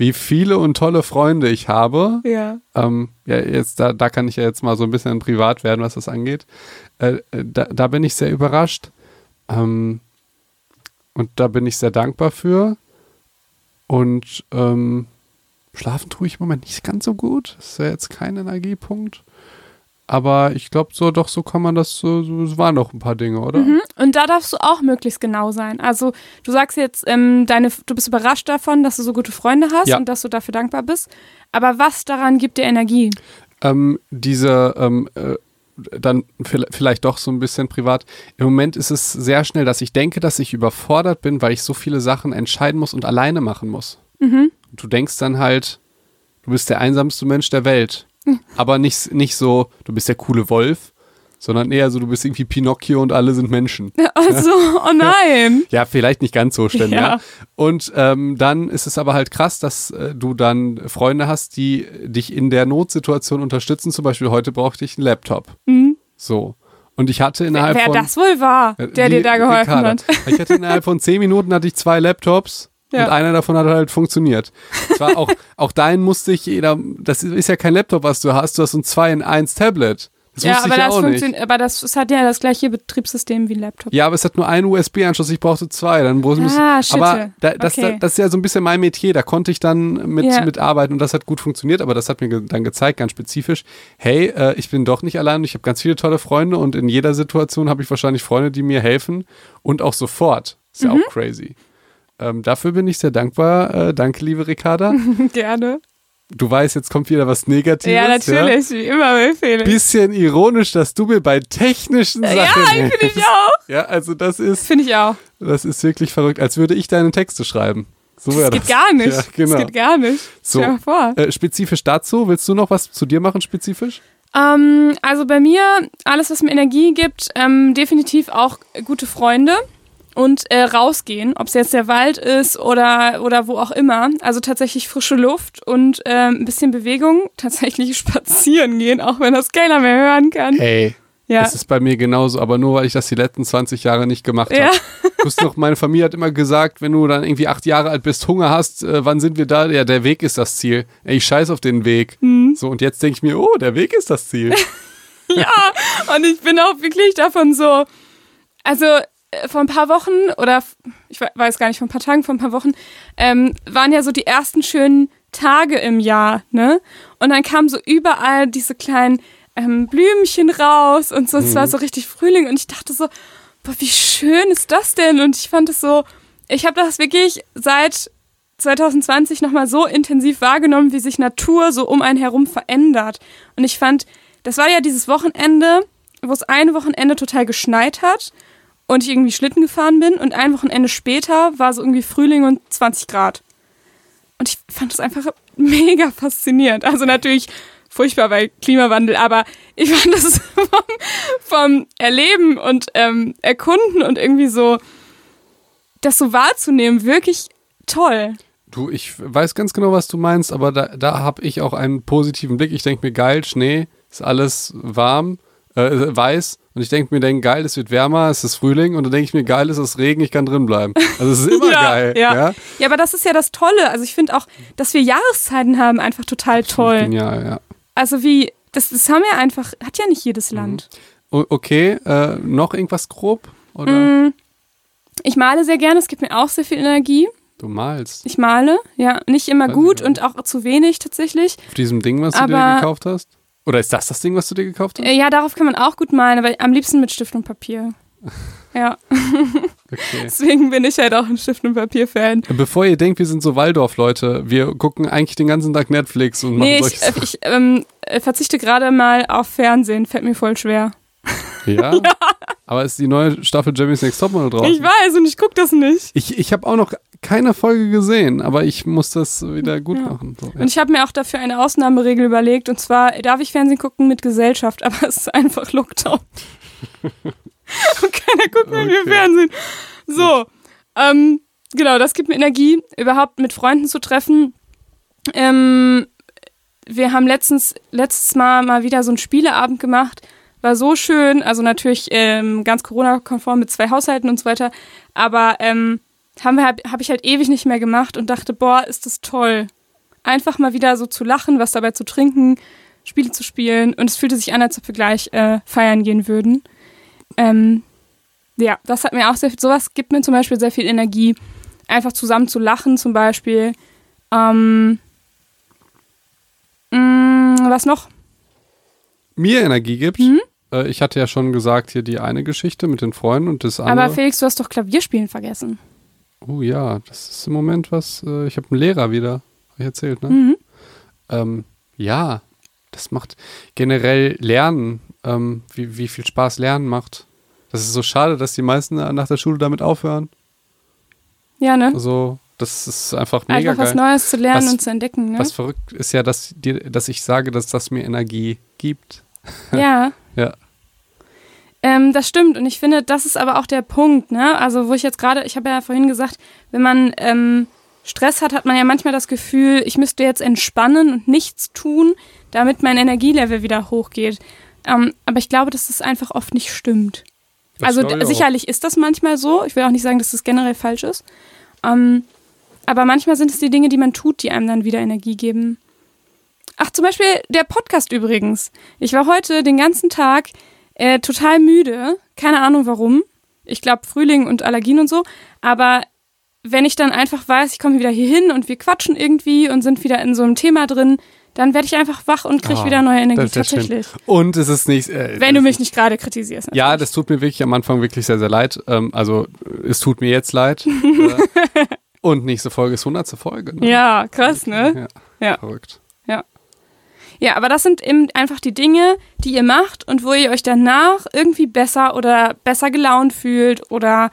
wie viele und tolle Freunde ich habe. Ja. Ähm, ja, jetzt, da, da kann ich ja jetzt mal so ein bisschen privat werden, was das angeht. Äh, äh, da, da bin ich sehr überrascht. Ähm, und da bin ich sehr dankbar für. Und ähm, schlafen tue ich im Moment nicht ganz so gut. Das ist ja jetzt kein Energiepunkt. Aber ich glaube, so doch, so kann man das, so, so, es waren noch ein paar Dinge, oder? Mhm. Und da darfst du auch möglichst genau sein. Also du sagst jetzt, ähm, deine, du bist überrascht davon, dass du so gute Freunde hast Ja. und dass du dafür dankbar bist. Aber was daran gibt dir Energie? ähm, diese, ähm, äh, dann vielleicht doch so ein bisschen privat. Im Moment ist es sehr schnell, dass ich denke, dass ich überfordert bin, weil ich so viele Sachen entscheiden muss und alleine machen muss. Mhm. Du denkst dann halt, du bist der einsamste Mensch der Welt. Aber nicht, nicht so, du bist der coole Wolf, sondern eher so, du bist irgendwie Pinocchio und alle sind Menschen. Also, oh nein. Ja, vielleicht nicht ganz so schlimm, ja. Ja. Und ähm, dann ist es aber halt krass, dass äh, du dann Freunde hast, die dich in der Notsituation unterstützen. Zum Beispiel heute brauchte ich einen Laptop. Mhm. So. Und ich hatte innerhalb Wer von. das wohl war, äh, der die- dir da geholfen hat. Ich hatte innerhalb von zehn Minuten hatte ich zwei Laptops. Ja. Und einer davon hat halt funktioniert. Zwar auch, auch deinen musste ich jeder, das ist ja kein Laptop, was du hast, du hast ein 2 in 1 Tablet. Das Ja, aber das funktioniert, aber das, es hat ja das gleiche Betriebssystem wie ein Laptop. Ja, aber es hat nur einen USB-Anschluss, ich brauchte zwei. Dann muss, Ah, shit. aber da, das, Okay. das ist ja so ein bisschen mein Metier. Da konnte ich dann mit, Ja. mitarbeiten und das hat gut funktioniert. Aber das hat mir ge dann gezeigt, ganz spezifisch, hey, äh, ich bin doch nicht allein. Ich habe ganz viele tolle Freunde und in jeder Situation habe ich wahrscheinlich Freunde, die mir helfen und auch sofort. Ist ja Mhm. auch crazy. Ähm, dafür bin ich sehr dankbar. Äh, danke, liebe Ricarda. Gerne. Du weißt, jetzt kommt wieder was Negatives. Ja, natürlich, wie immer bei Felix. Bisschen ironisch, dass du mir bei technischen Sachen ja, finde ich auch. Ja, also das ist, Finde ich auch. das ist wirklich verrückt, als würde ich deine Texte schreiben. So Das geht das. gar nicht. Ja, genau. Das geht gar nicht. So. Stell vor. Äh, spezifisch dazu, willst du noch was zu dir machen, spezifisch? Ähm, also bei mir, alles, was mir Energie gibt, ähm, definitiv auch gute Freunde und äh, rausgehen, ob es jetzt der Wald ist oder, oder wo auch immer. Also tatsächlich frische Luft und ähm, ein bisschen Bewegung, tatsächlich spazieren gehen, auch wenn das keiner mehr hören kann. Ey, ja. das ist bei mir genauso, aber nur weil ich das die letzten 20 Jahre nicht gemacht habe. Ja. Du hast noch, meine Familie hat immer gesagt, wenn du dann irgendwie acht Jahre alt bist, Hunger hast, äh, wann sind wir da? Ja, der Weg ist das Ziel. Ey, ich scheiß auf den Weg. Mhm. So, und jetzt denke ich mir, oh, der Weg ist das Ziel. Ja, und ich bin auch wirklich davon so, also äh, vor ein paar Wochen oder ich we- weiß gar nicht, vor ein paar Tagen, vor ein paar Wochen, ähm, waren ja so die ersten schönen Tage im Jahr, ne? Und dann kamen so überall diese kleinen ähm, Blümchen raus und so. Es war so richtig Frühling und ich dachte so, boah, wie schön ist das denn? Und ich fand es so, ich habe das wirklich seit 2020 nochmal so intensiv wahrgenommen, wie sich Natur so um einen herum verändert. Und ich fand, das war ja dieses Wochenende, wo es ein Wochenende total geschneit hat und ich irgendwie Schlitten gefahren bin und ein Wochenende später war so irgendwie Frühling und 20 Grad. Und ich fand das einfach mega faszinierend. Also natürlich furchtbar bei Klimawandel, aber ich fand das vom, vom Erleben und ähm, Erkunden und irgendwie so, das so wahrzunehmen, wirklich toll. Du, ich weiß ganz genau, was du meinst, aber da, da habe ich auch einen positiven Blick. Ich denke mir, geil, Schnee, ist alles warm, äh, weiß. Und ich denke mir, denk, geil, es wird wärmer, es ist Frühling. Und dann denke ich mir, geil, es ist Regen, ich kann drin bleiben. Also es ist immer ja, geil. Ja. ja? ja, aber das ist ja das Tolle. Also ich finde auch, dass wir Jahreszeiten haben, einfach total toll. Genial, ja. Also wie, das, das haben ja einfach, hat ja nicht jedes Land. O okay, äh, noch irgendwas grob? Oder? Mm, Ich male sehr gerne, es gibt mir auch sehr viel Energie. Du malst. Ich male, ja, nicht immer Weiß gut und auch zu wenig tatsächlich. Auf diesem Ding, was du dir Aber- gekauft hast? Oder ist das das Ding, was du dir gekauft hast? Äh, Ja, darauf kann man auch gut malen, aber am liebsten mit Stift und Papier. Ja, Okay. deswegen bin ich halt auch ein Stift und Papier-Fan. Bevor ihr denkt, wir sind so Waldorf-Leute, wir gucken eigentlich den ganzen Tag Netflix und machen Nee, solche ich, äh, ich ähm, äh, verzichte gerade mal auf Fernsehen, fällt mir voll schwer. Ja? Aber ist die neue Staffel Jeremy's Next Topmodel drauf? Ich weiß und ich gucke das nicht. Ich, ich habe auch noch keine Folge gesehen, aber ich muss das wieder gut Ja. machen. So, ja. Und ich habe mir auch dafür eine Ausnahmeregel überlegt und zwar darf ich Fernsehen gucken mit Gesellschaft, aber es ist einfach Lockdown. und keiner guckt mit mir Okay. Fernsehen. So, ähm, genau, das gibt mir Energie, überhaupt mit Freunden zu treffen. Ähm, wir haben letztens, letztes Mal mal wieder so einen Spieleabend gemacht. War so schön, also natürlich ähm, ganz Corona-konform mit zwei Haushalten und so weiter. Aber ähm, habe hab ich halt ewig nicht mehr gemacht und dachte, boah, ist das toll. Einfach mal wieder so zu lachen, was dabei zu trinken, Spiele zu spielen. Und es fühlte sich an, als ob wir gleich äh, feiern gehen würden. Ähm, ja, das hat mir auch sehr viel, sowas gibt mir zum Beispiel sehr viel Energie. Einfach zusammen zu lachen zum Beispiel. Ähm, mh, was noch? Mir Energie gibt. Mhm. Äh, ich hatte ja schon gesagt, hier die eine Geschichte mit den Freunden und das andere. Aber Felix, du hast doch Klavierspielen vergessen. Oh ja, das ist im Moment was. Äh, ich habe einen Lehrer wieder. Hab ich erzählt, ne? Mhm. Ähm, ja, das macht generell Lernen, ähm, wie, wie viel Spaß Lernen macht. Das ist so schade, dass die meisten nach der Schule damit aufhören. Ja, ne? Also, das ist einfach mega Einfach was geil. Neues zu lernen Was- und zu entdecken, ne? Was verrückt ist ja, dass, dir, dass ich sage, dass das mir Energie gibt. Ja. Ja. Ähm, das stimmt. Und ich finde, das ist aber auch der Punkt, ne? Also, wo ich jetzt gerade, ich habe ja vorhin gesagt, wenn man ähm, Stress hat, hat man ja manchmal das Gefühl, ich müsste jetzt entspannen und nichts tun, damit mein Energielevel wieder hochgeht. Ähm, aber ich glaube, dass das einfach oft nicht stimmt. Das also sicherlich ist das manchmal so. Ich will auch nicht sagen, dass das generell falsch ist. Ähm, aber manchmal sind es die Dinge, die man tut, die einem dann wieder Energie geben. Ach, zum Beispiel der Podcast übrigens. Ich war heute den ganzen Tag äh, total müde. Keine Ahnung warum. Ich glaube Frühling und Allergien und so. Aber wenn ich dann einfach weiß, ich komme wieder hier hin und wir quatschen irgendwie und sind wieder in so einem Thema drin, dann werde ich einfach wach und kriege Ah, wieder neue Energie. tatsächlich. Und es ist nicht. Äh, Wenn du mich nicht gerade kritisierst. Ja, das tut mir wirklich am Anfang wirklich sehr, sehr leid. Ähm, also, es tut mir jetzt leid. äh, und nächste Folge ist 100. Folge. Ne? Ja, krass, ne? Ja. Ja. Verrückt. Ja, aber das sind eben einfach die Dinge, die ihr macht und wo ihr euch danach irgendwie besser oder besser gelaunt fühlt oder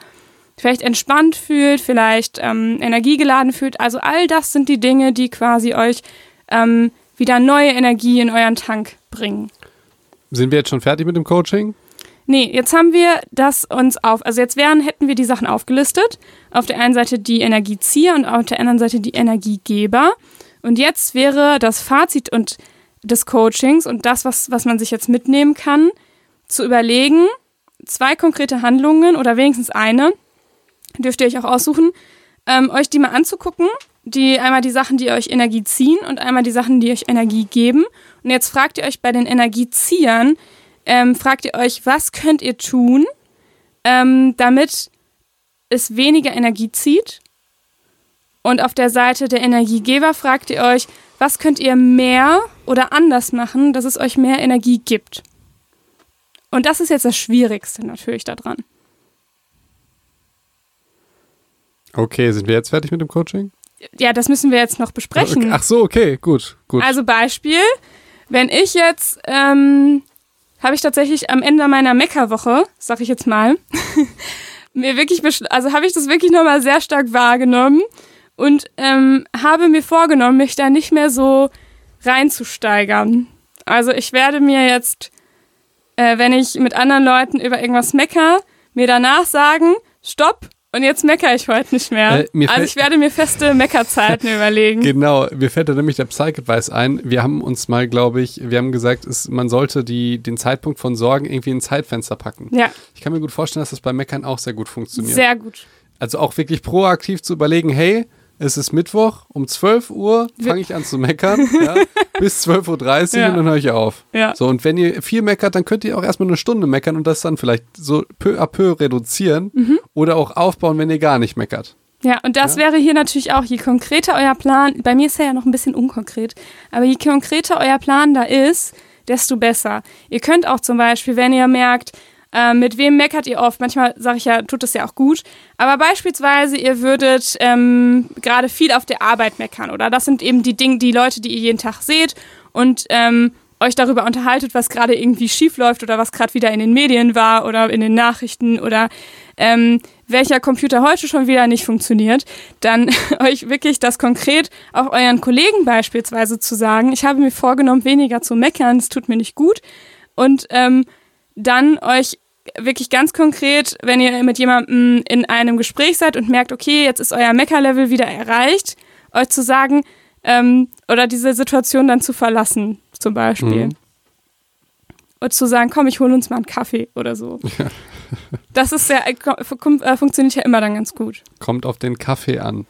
vielleicht entspannt fühlt, vielleicht ähm, energiegeladen fühlt. Also all das sind die Dinge, die quasi euch ähm, wieder neue Energie in euren Tank bringen. Sind wir jetzt schon fertig mit dem Coaching? Nee, jetzt haben wir das uns auf, also jetzt wären, hätten wir die Sachen aufgelistet. Auf der einen Seite die Energiezieher und auf der anderen Seite die Energiegeber. Und jetzt wäre das Fazit und des Coachings und das, was, was man sich jetzt mitnehmen kann, zu überlegen, zwei konkrete Handlungen oder wenigstens eine, dürft ihr euch auch aussuchen, ähm, euch die mal anzugucken. Die einmal die Sachen, die euch Energie ziehen und einmal die Sachen, die euch Energie geben. Und jetzt fragt ihr euch bei den Energieziehern, ähm, fragt ihr euch, was könnt ihr tun, ähm, damit es weniger Energie zieht? Und auf der Seite der Energiegeber fragt ihr euch, was könnt ihr mehr oder anders machen, dass es euch mehr Energie gibt. Und das ist jetzt das Schwierigste natürlich daran. Okay, sind wir jetzt fertig mit dem Coaching? Ja, das müssen wir jetzt noch besprechen. Ach so, okay, gut, gut. Also Beispiel, wenn ich jetzt, ähm, habe ich tatsächlich am Ende meiner Meckerwoche, sag ich jetzt mal, mir wirklich, also habe ich das wirklich nochmal sehr stark wahrgenommen und ähm, habe mir vorgenommen, mich da nicht mehr so reinzusteigern. Also ich werde mir jetzt, äh, wenn ich mit anderen Leuten über irgendwas mecker, mir danach sagen, stopp, und jetzt meckere ich heute nicht mehr. Äh, also ich werde mir feste Meckerzeiten überlegen. Genau, mir fällt da nämlich der Psych-Advice ein. Wir haben uns mal, glaube ich, wir haben gesagt, es, man sollte die, den Zeitpunkt von Sorgen irgendwie in ein Zeitfenster packen. Ja. Ich kann mir gut vorstellen, dass das bei Meckern auch sehr gut funktioniert. Sehr gut. Also auch wirklich proaktiv zu überlegen, hey, es ist Mittwoch, um 12 Uhr fange ich an zu meckern, ja, bis 12.30 Uhr ja. und dann höre ich auf. Ja. So, und wenn ihr viel meckert, dann könnt ihr auch erstmal eine Stunde meckern und das dann vielleicht so peu à peu reduzieren mhm. oder auch aufbauen, wenn ihr gar nicht meckert. Ja, und das ja? wäre hier natürlich auch, je konkreter euer Plan, bei mir ist er ja noch ein bisschen unkonkret, aber je konkreter euer Plan da ist, desto besser. Ihr könnt auch zum Beispiel, wenn ihr merkt, äh, mit wem meckert ihr oft? Manchmal sage ich ja, tut das ja auch gut. Aber beispielsweise, ihr würdet ähm, gerade viel auf der Arbeit meckern, oder? Das sind eben die Dinge, die Leute, die ihr jeden Tag seht und ähm, euch darüber unterhaltet, was gerade irgendwie schief läuft oder was gerade wieder in den Medien war oder in den Nachrichten oder ähm, welcher Computer heute schon wieder nicht funktioniert, dann euch wirklich das konkret auch euren Kollegen beispielsweise zu sagen, ich habe mir vorgenommen, weniger zu meckern, es tut mir nicht gut und ähm, dann euch wirklich ganz konkret, wenn ihr mit jemandem in einem Gespräch seid und merkt, okay, jetzt ist euer Mecker-Level wieder erreicht, euch zu sagen ähm, oder diese Situation dann zu verlassen, zum Beispiel. Mhm. Und zu sagen, komm, ich hole uns mal einen Kaffee oder so. Ja. Das ist ja, äh, äh, funktioniert ja immer dann ganz gut. Kommt auf den Kaffee an.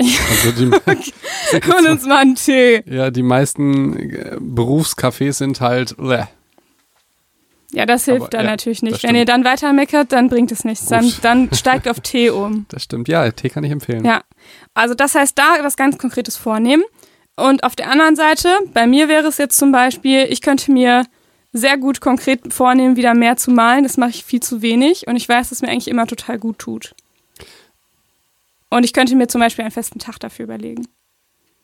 Also die, Hol uns mal einen Tee. Ja, die meisten äh, Berufscafés sind halt. Bleh. Ja, das hilft Aber, dann ja, natürlich nicht. Wenn ihr dann weiter meckert, dann bringt es nichts. Dann, dann steigt auf Tee um. Das stimmt, ja, Tee kann ich empfehlen. Ja, also das heißt, da was ganz Konkretes vornehmen. Und auf der anderen Seite, bei mir wäre es jetzt zum Beispiel, ich könnte mir sehr gut konkret vornehmen, wieder mehr zu malen. Das mache ich viel zu wenig und ich weiß, dass mir eigentlich immer total gut tut. Und ich könnte mir zum Beispiel einen festen Tag dafür überlegen.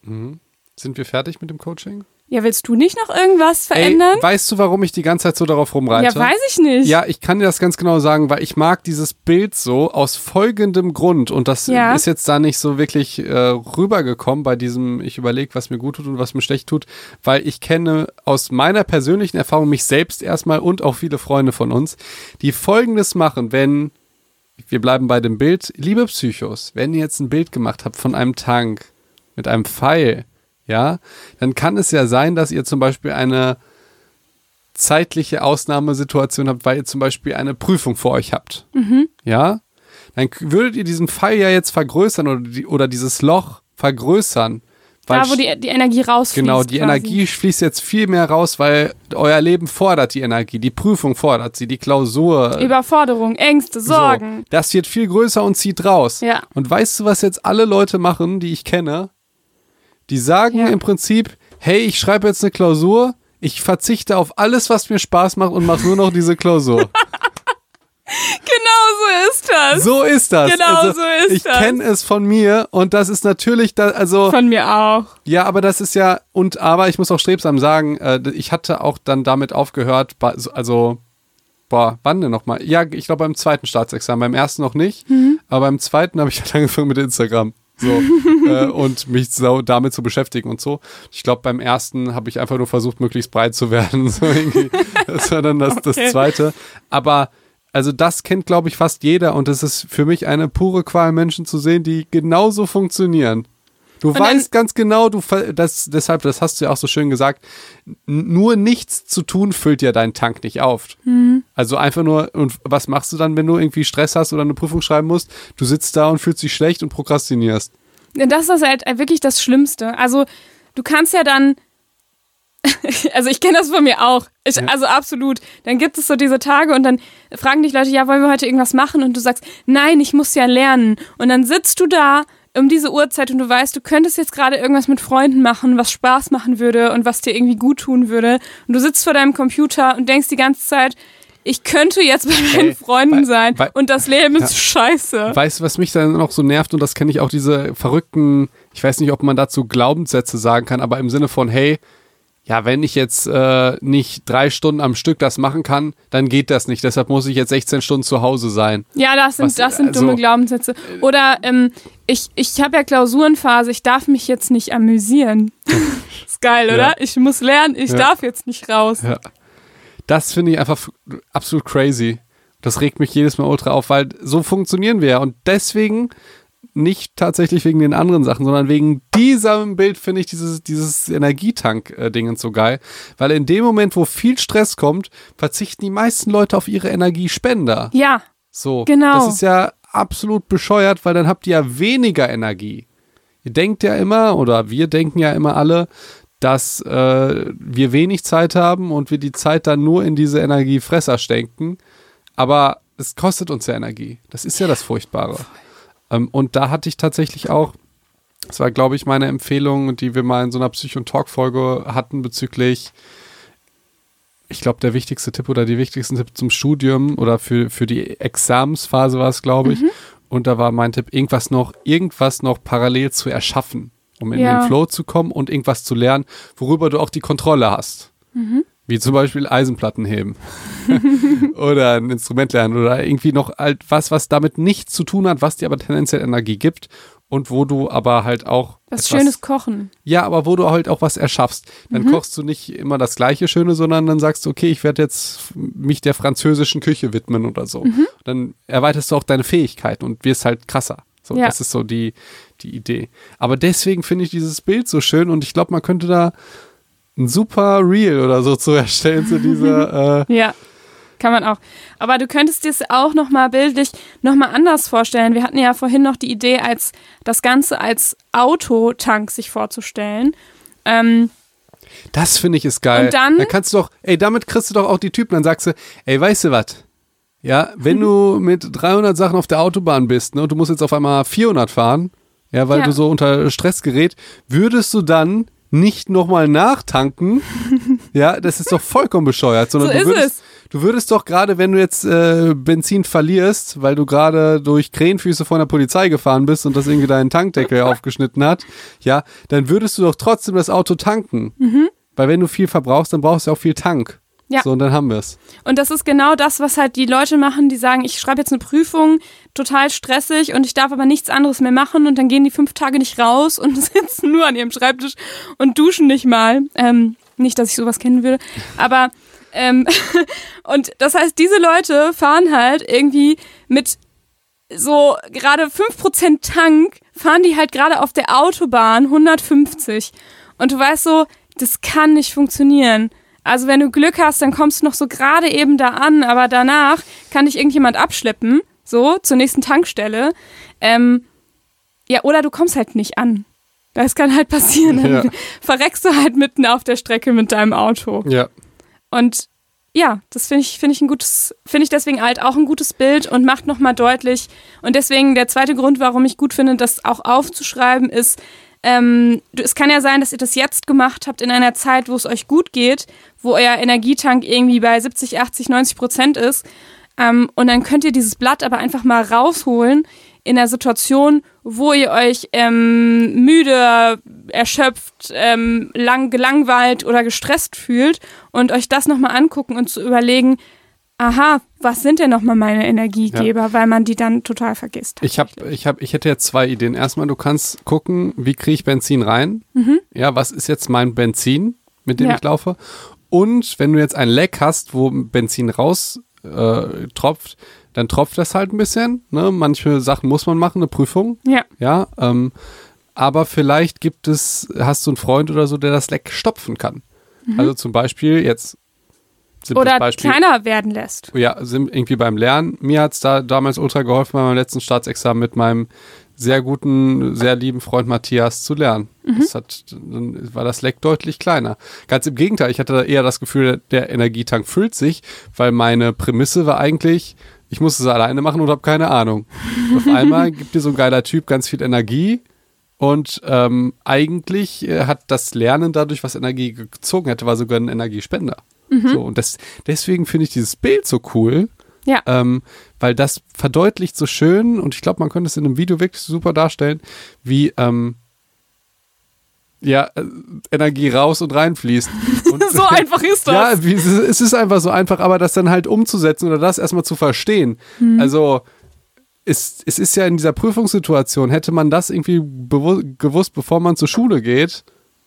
Mhm. Sind wir fertig mit dem Coaching? Ja, willst du nicht noch irgendwas verändern? Ey, weißt du, warum ich die ganze Zeit so darauf rumreite? Ja, weiß ich nicht. Ja, ich kann dir das ganz genau sagen, weil ich mag dieses Bild so aus folgendem Grund und das ja. ist jetzt da nicht so wirklich äh, rübergekommen bei diesem, ich überlege, was mir gut tut und was mir schlecht tut, weil ich kenne aus meiner persönlichen Erfahrung mich selbst erstmal und auch viele Freunde von uns, die folgendes machen, wenn wir bleiben bei dem Bild, liebe Psychos, wenn ihr jetzt ein Bild gemacht habt von einem Tank mit einem Pfeil, ja, dann kann es ja sein, dass ihr zum Beispiel eine zeitliche Ausnahmesituation habt, weil ihr zum Beispiel eine Prüfung vor euch habt. Mhm. Ja, dann würdet ihr diesen Pfeil ja jetzt vergrößern oder, die, oder dieses Loch vergrößern. da, wo die, die Energie rausfließt. Genau, die quasi. Energie fließt jetzt viel mehr raus, weil euer Leben fordert die Energie, die Prüfung fordert sie, die Klausur. Überforderung, Ängste, Sorgen. So, das wird viel größer und zieht raus. Ja. Und weißt du, was jetzt alle Leute machen, die ich kenne? Die sagen ja. im Prinzip, hey, ich schreibe jetzt eine Klausur, ich verzichte auf alles, was mir Spaß macht und mache nur noch diese Klausur. Genau so ist das. So ist das. Genau also, so ist ich das. Ich kenne es von mir und das ist natürlich da, also. Von mir auch. Ja, aber das ist ja, und aber ich muss auch strebsam sagen, äh, ich hatte auch dann damit aufgehört, also, boah, wann denn nochmal? Ja, ich glaube beim zweiten Staatsexamen, beim ersten noch nicht, mhm. aber beim zweiten habe ich halt angefangen mit Instagram. So, äh, und mich so damit zu beschäftigen und so. Ich glaube, beim ersten habe ich einfach nur versucht, möglichst breit zu werden. So das war dann das, das zweite. Aber also das kennt, glaube ich, fast jeder und es ist für mich eine pure Qual, Menschen zu sehen, die genauso funktionieren. Du und weißt ganz genau, du das, deshalb, das hast du ja auch so schön gesagt, nur nichts zu tun füllt ja deinen Tank nicht auf. Mhm. Also einfach nur, und was machst du dann, wenn du irgendwie Stress hast oder eine Prüfung schreiben musst? Du sitzt da und fühlst dich schlecht und prokrastinierst. Das ist halt wirklich das Schlimmste. Also du kannst ja dann, also ich kenne das von mir auch. Ich, ja. Also absolut. Dann gibt es so diese Tage und dann fragen dich Leute, ja, wollen wir heute irgendwas machen? Und du sagst, nein, ich muss ja lernen. Und dann sitzt du da um diese Uhrzeit und du weißt, du könntest jetzt gerade irgendwas mit Freunden machen, was Spaß machen würde und was dir irgendwie gut tun würde. Und du sitzt vor deinem Computer und denkst die ganze Zeit, ich könnte jetzt bei meinen Ey, Freunden weil- sein weil- und das Leben ist Ja. scheiße. Weißt du, was mich dann noch so nervt und das kenne ich auch diese verrückten, ich weiß nicht, ob man dazu Glaubenssätze sagen kann, aber im Sinne von, hey, ja, wenn ich jetzt äh, nicht drei Stunden am Stück das machen kann, dann geht das nicht. Deshalb muss ich jetzt 16 Stunden zu Hause sein. Ja, das sind, Was- das sind also- dumme Glaubenssätze. Oder ähm, ich, ich habe ja Klausurenphase, ich darf mich jetzt nicht amüsieren. ist geil, Ja. oder? Ich muss lernen, ich Ja. darf jetzt nicht raus. Ja. Das finde ich einfach absolut crazy. Das regt mich jedes Mal ultra auf, weil so funktionieren wir ja. Und deswegen nicht tatsächlich wegen den anderen Sachen, sondern wegen diesem Bild finde ich dieses, dieses Energietank-Dingens so geil. Weil in dem Moment, wo viel Stress kommt, verzichten die meisten Leute auf ihre Energiespender. Ja, So. Genau. Das ist ja absolut bescheuert, weil dann habt ihr ja weniger Energie. Ihr denkt ja immer, oder wir denken ja immer alle, dass äh, wir wenig Zeit haben und wir die Zeit dann nur in diese Energiefresser stecken. Aber es kostet uns ja Energie. Das ist ja das Furchtbare. Ähm, und da hatte ich tatsächlich auch, das war, glaube ich, meine Empfehlung, die wir mal in so einer Psycho- und Talk-Folge hatten bezüglich, ich glaube, der wichtigste Tipp oder die wichtigsten Tipp zum Studium oder für, für die Examensphase war es, glaube ich. Und da war mein Tipp, irgendwas noch, irgendwas noch parallel zu erschaffen, um in Ja. den Flow zu kommen und irgendwas zu lernen, worüber du auch die Kontrolle hast. Wie zum Beispiel Eisenplatten heben. oder ein Instrument lernen oder irgendwie noch halt was, was damit nichts zu tun hat, was dir aber tendenziell Energie gibt und wo du aber halt auch was etwas, Schönes kochen. ja, aber wo du halt auch was erschaffst. Dann kochst du nicht immer das gleiche Schöne, sondern dann sagst du, okay, ich werde jetzt mich der französischen Küche widmen oder so. Dann erweiterst du auch deine Fähigkeiten und wirst halt krasser. So, Ja. das ist so die, die Idee. Aber deswegen finde ich dieses Bild so schön und ich glaube, man könnte da ein super Reel oder so zu erstellen zu dieser, äh, Ja, kann man auch. Aber du könntest dir es auch nochmal bildlich nochmal anders vorstellen. Wir hatten ja vorhin noch die Idee, als das Ganze als Autotank sich vorzustellen. Ähm, Das finde ich ist geil. Und dann- dann kannst du doch, ey, damit kriegst du doch auch die Typen. Dann sagst du, ey, weißt du was? Ja, wenn du mit 300 Sachen auf der Autobahn bist, ne, und du musst jetzt auf einmal 400 fahren, ja, weil Ja. du so unter Stress gerät, würdest du dann nicht nochmal nachtanken? ja, das ist doch vollkommen bescheuert, sondern So du würdest, es. du würdest doch gerade, wenn du jetzt äh, Benzin verlierst, weil du gerade durch Krähenfüße von der Polizei gefahren bist und das irgendwie deinen Tankdeckel aufgeschnitten hat, ja, dann würdest du doch trotzdem das Auto tanken. Weil wenn du viel verbrauchst, dann brauchst du auch viel Tank. Ja. So, und dann haben wir es. Und das ist genau das, was halt die Leute machen, die sagen, ich schreibe jetzt eine Prüfung, total stressig und ich darf aber nichts anderes mehr machen und dann gehen die fünf Tage nicht raus und sitzen nur an ihrem Schreibtisch und duschen nicht mal. Ähm, nicht, dass ich sowas kennen würde, aber ähm, und das heißt, diese Leute fahren halt irgendwie mit so gerade 5% Tank, fahren die halt gerade auf der Autobahn 150. Und du weißt so, das kann nicht funktionieren. Also wenn du Glück hast, dann kommst du noch so gerade eben da an, aber danach kann dich irgendjemand abschleppen, so zur nächsten Tankstelle. Ähm, ja, oder du kommst halt nicht an. Das kann halt passieren. Dann Ja. verreckst du halt mitten auf der Strecke mit deinem Auto. Ja. Und ja, das finde ich, finde ich ein gutes, finde ich deswegen halt auch ein gutes Bild und macht nochmal deutlich. Und deswegen der zweite Grund, warum ich gut finde, das auch aufzuschreiben, ist, ähm, es kann ja sein, dass ihr das jetzt gemacht habt in einer Zeit, wo es euch gut geht, wo euer Energietank irgendwie bei 70, 80, 90 Prozent ist. Ähm, und dann könnt ihr dieses Blatt aber einfach mal rausholen in einer Situation, wo ihr euch ähm, müde, erschöpft, ähm, lang, gelangweilt oder gestresst fühlt und euch das nochmal angucken und zu überlegen, aha, was sind denn nochmal meine Energiegeber, weil man die dann total vergisst. Ich habe, ich habe, ich hätte jetzt zwei Ideen. Erstmal, du kannst gucken, wie kriege ich Benzin rein? Ja, was ist jetzt mein Benzin, mit dem Mhm. Ja. ich laufe? Und wenn du jetzt ein Leck hast, wo Benzin raus äh, tropft, dann tropft das halt ein bisschen. Ne? Manche Sachen muss man machen, eine Prüfung. Ja, Ja, ähm, aber vielleicht gibt es, hast du einen Freund oder so, der das Leck stopfen kann. Also zum Beispiel jetzt Mhm. Oder Beispiel. kleiner werden lässt. Ja, sind irgendwie beim Lernen. Mir hat's da damals ultra geholfen, bei meinem letzten Staatsexamen mit meinem sehr guten, sehr lieben Freund Matthias zu lernen. Das hat, dann war das Leck deutlich kleiner. Ganz im Gegenteil, ich hatte da eher das Gefühl, der Energietank füllt sich, weil meine Prämisse war eigentlich, Ich muss es alleine machen und habe keine Ahnung. Auf einmal gibt dir so ein geiler Typ ganz viel Energie und ähm, eigentlich äh, hat das Lernen dadurch, was Energie gezogen hätte, war sogar ein Energiespender. Mhm. So, und das, deswegen finde ich dieses Bild so cool, Ja. ähm, weil das verdeutlicht so schön und ich glaube, man könnte es in einem Video wirklich super darstellen, wie ähm, ja, äh, Energie raus und reinfließt. Und, so einfach ist das. ja, wie, es ist einfach so einfach, aber das dann halt umzusetzen oder das erstmal zu verstehen. Mhm. Also es, es ist ja in dieser Prüfungssituation, hätte man das irgendwie gewusst, bevor man zur Schule geht,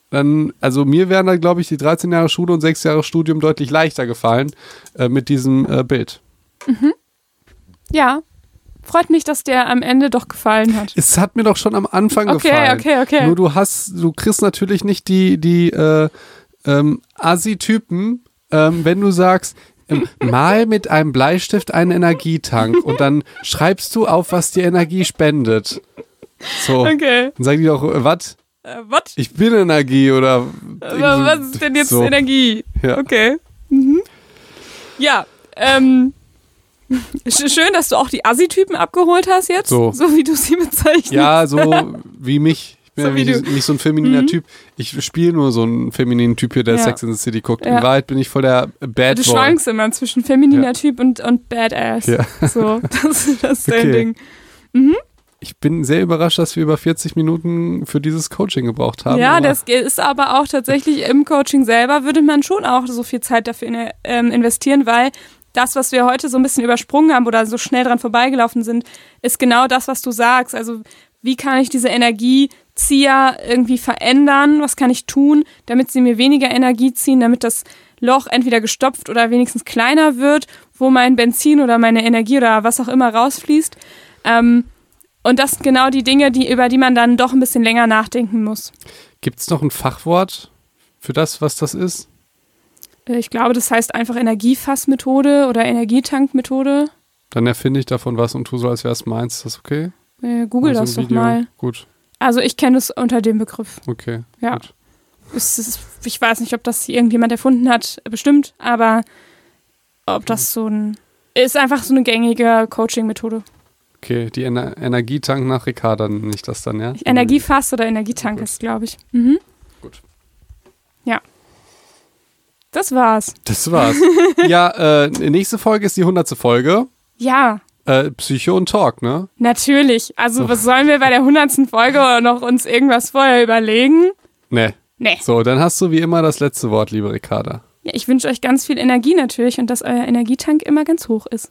dann, also mir wären da, glaube ich, die 13 Jahre Schule und 6 Jahre Studium deutlich leichter gefallen äh, mit diesem äh, Bild. ja. Freut mich, dass der am Ende doch gefallen hat. Es hat mir doch schon am Anfang Okay, gefallen. okay, okay. Nur du hast, du kriegst natürlich nicht die, die äh, ähm, Assi-Typen, ähm, wenn du sagst, ähm, mal mit einem Bleistift einen Energietank und dann schreibst du auf, was dir Energie spendet. So. Okay. Dann sagen die doch, äh, was? Äh, was? Ich bin Energie oder. Aber was ist denn jetzt so. Energie? Ja. Okay. Mhm. Ja, ähm. sch- Schön, dass du auch die Assi-Typen abgeholt hast jetzt. So. So wie du sie bezeichnest. Ja, so wie mich. Ich bin So ja nicht, du. nicht so ein femininer Mhm. Typ. Ich spiele nur so einen femininen Typ hier, der Ja. Sex in the City guckt. Ja. In Wahrheit bin ich voll der Bad Du Boy. schwankst immer zwischen femininer. Typ und, und Badass. Ja. So, das, das ist dein Okay. Ding. Ich bin sehr überrascht, dass wir über 40 Minuten für dieses Coaching gebraucht haben. Ja, das ist aber auch tatsächlich im Coaching selber, würde man schon auch so viel Zeit dafür ähm, investieren, weil das, was wir heute so ein bisschen übersprungen haben oder so schnell dran vorbeigelaufen sind, ist genau das, was du sagst. Also wie kann ich diese Energiezieher irgendwie verändern? Was kann ich tun, damit sie mir weniger Energie ziehen, damit das Loch entweder gestopft oder wenigstens kleiner wird, wo mein Benzin oder meine Energie oder was auch immer rausfließt. Ähm, und das sind genau die Dinge, die, über die man dann doch ein bisschen länger nachdenken muss. Gibt es noch ein Fachwort für das, was das ist? Äh, Ich glaube, das heißt einfach Energiefassmethode oder Energietankmethode. Dann erfinde ich davon was und tu so, als wäre es meins. Ist das okay? Äh, Google Also das doch Video. mal. Gut, Also ich kenne es unter dem Begriff. okay. Ja. Gut. Ist, ich weiß nicht, ob das irgendjemand erfunden hat, bestimmt, aber ob das so ein ist einfach so eine gängige Coaching-Methode. Okay, die Ener Energietank nach Ricarda, nicht das dann, ja? Energiefass oder Energietank ist, glaube ich. Mhm. Gut. Ja. Das war's. Das war's. ja, äh, nächste Folge ist die 100. Folge. Ja, Äh, Psycho und Talk, ne? natürlich. Also So. was sollen wir bei der 100. Folge noch uns irgendwas vorher überlegen? Ne. Nee. So, dann hast du wie immer das letzte Wort, liebe Ricarda. Ja, ich wünsche euch ganz viel Energie natürlich und dass euer Energietank immer ganz hoch ist.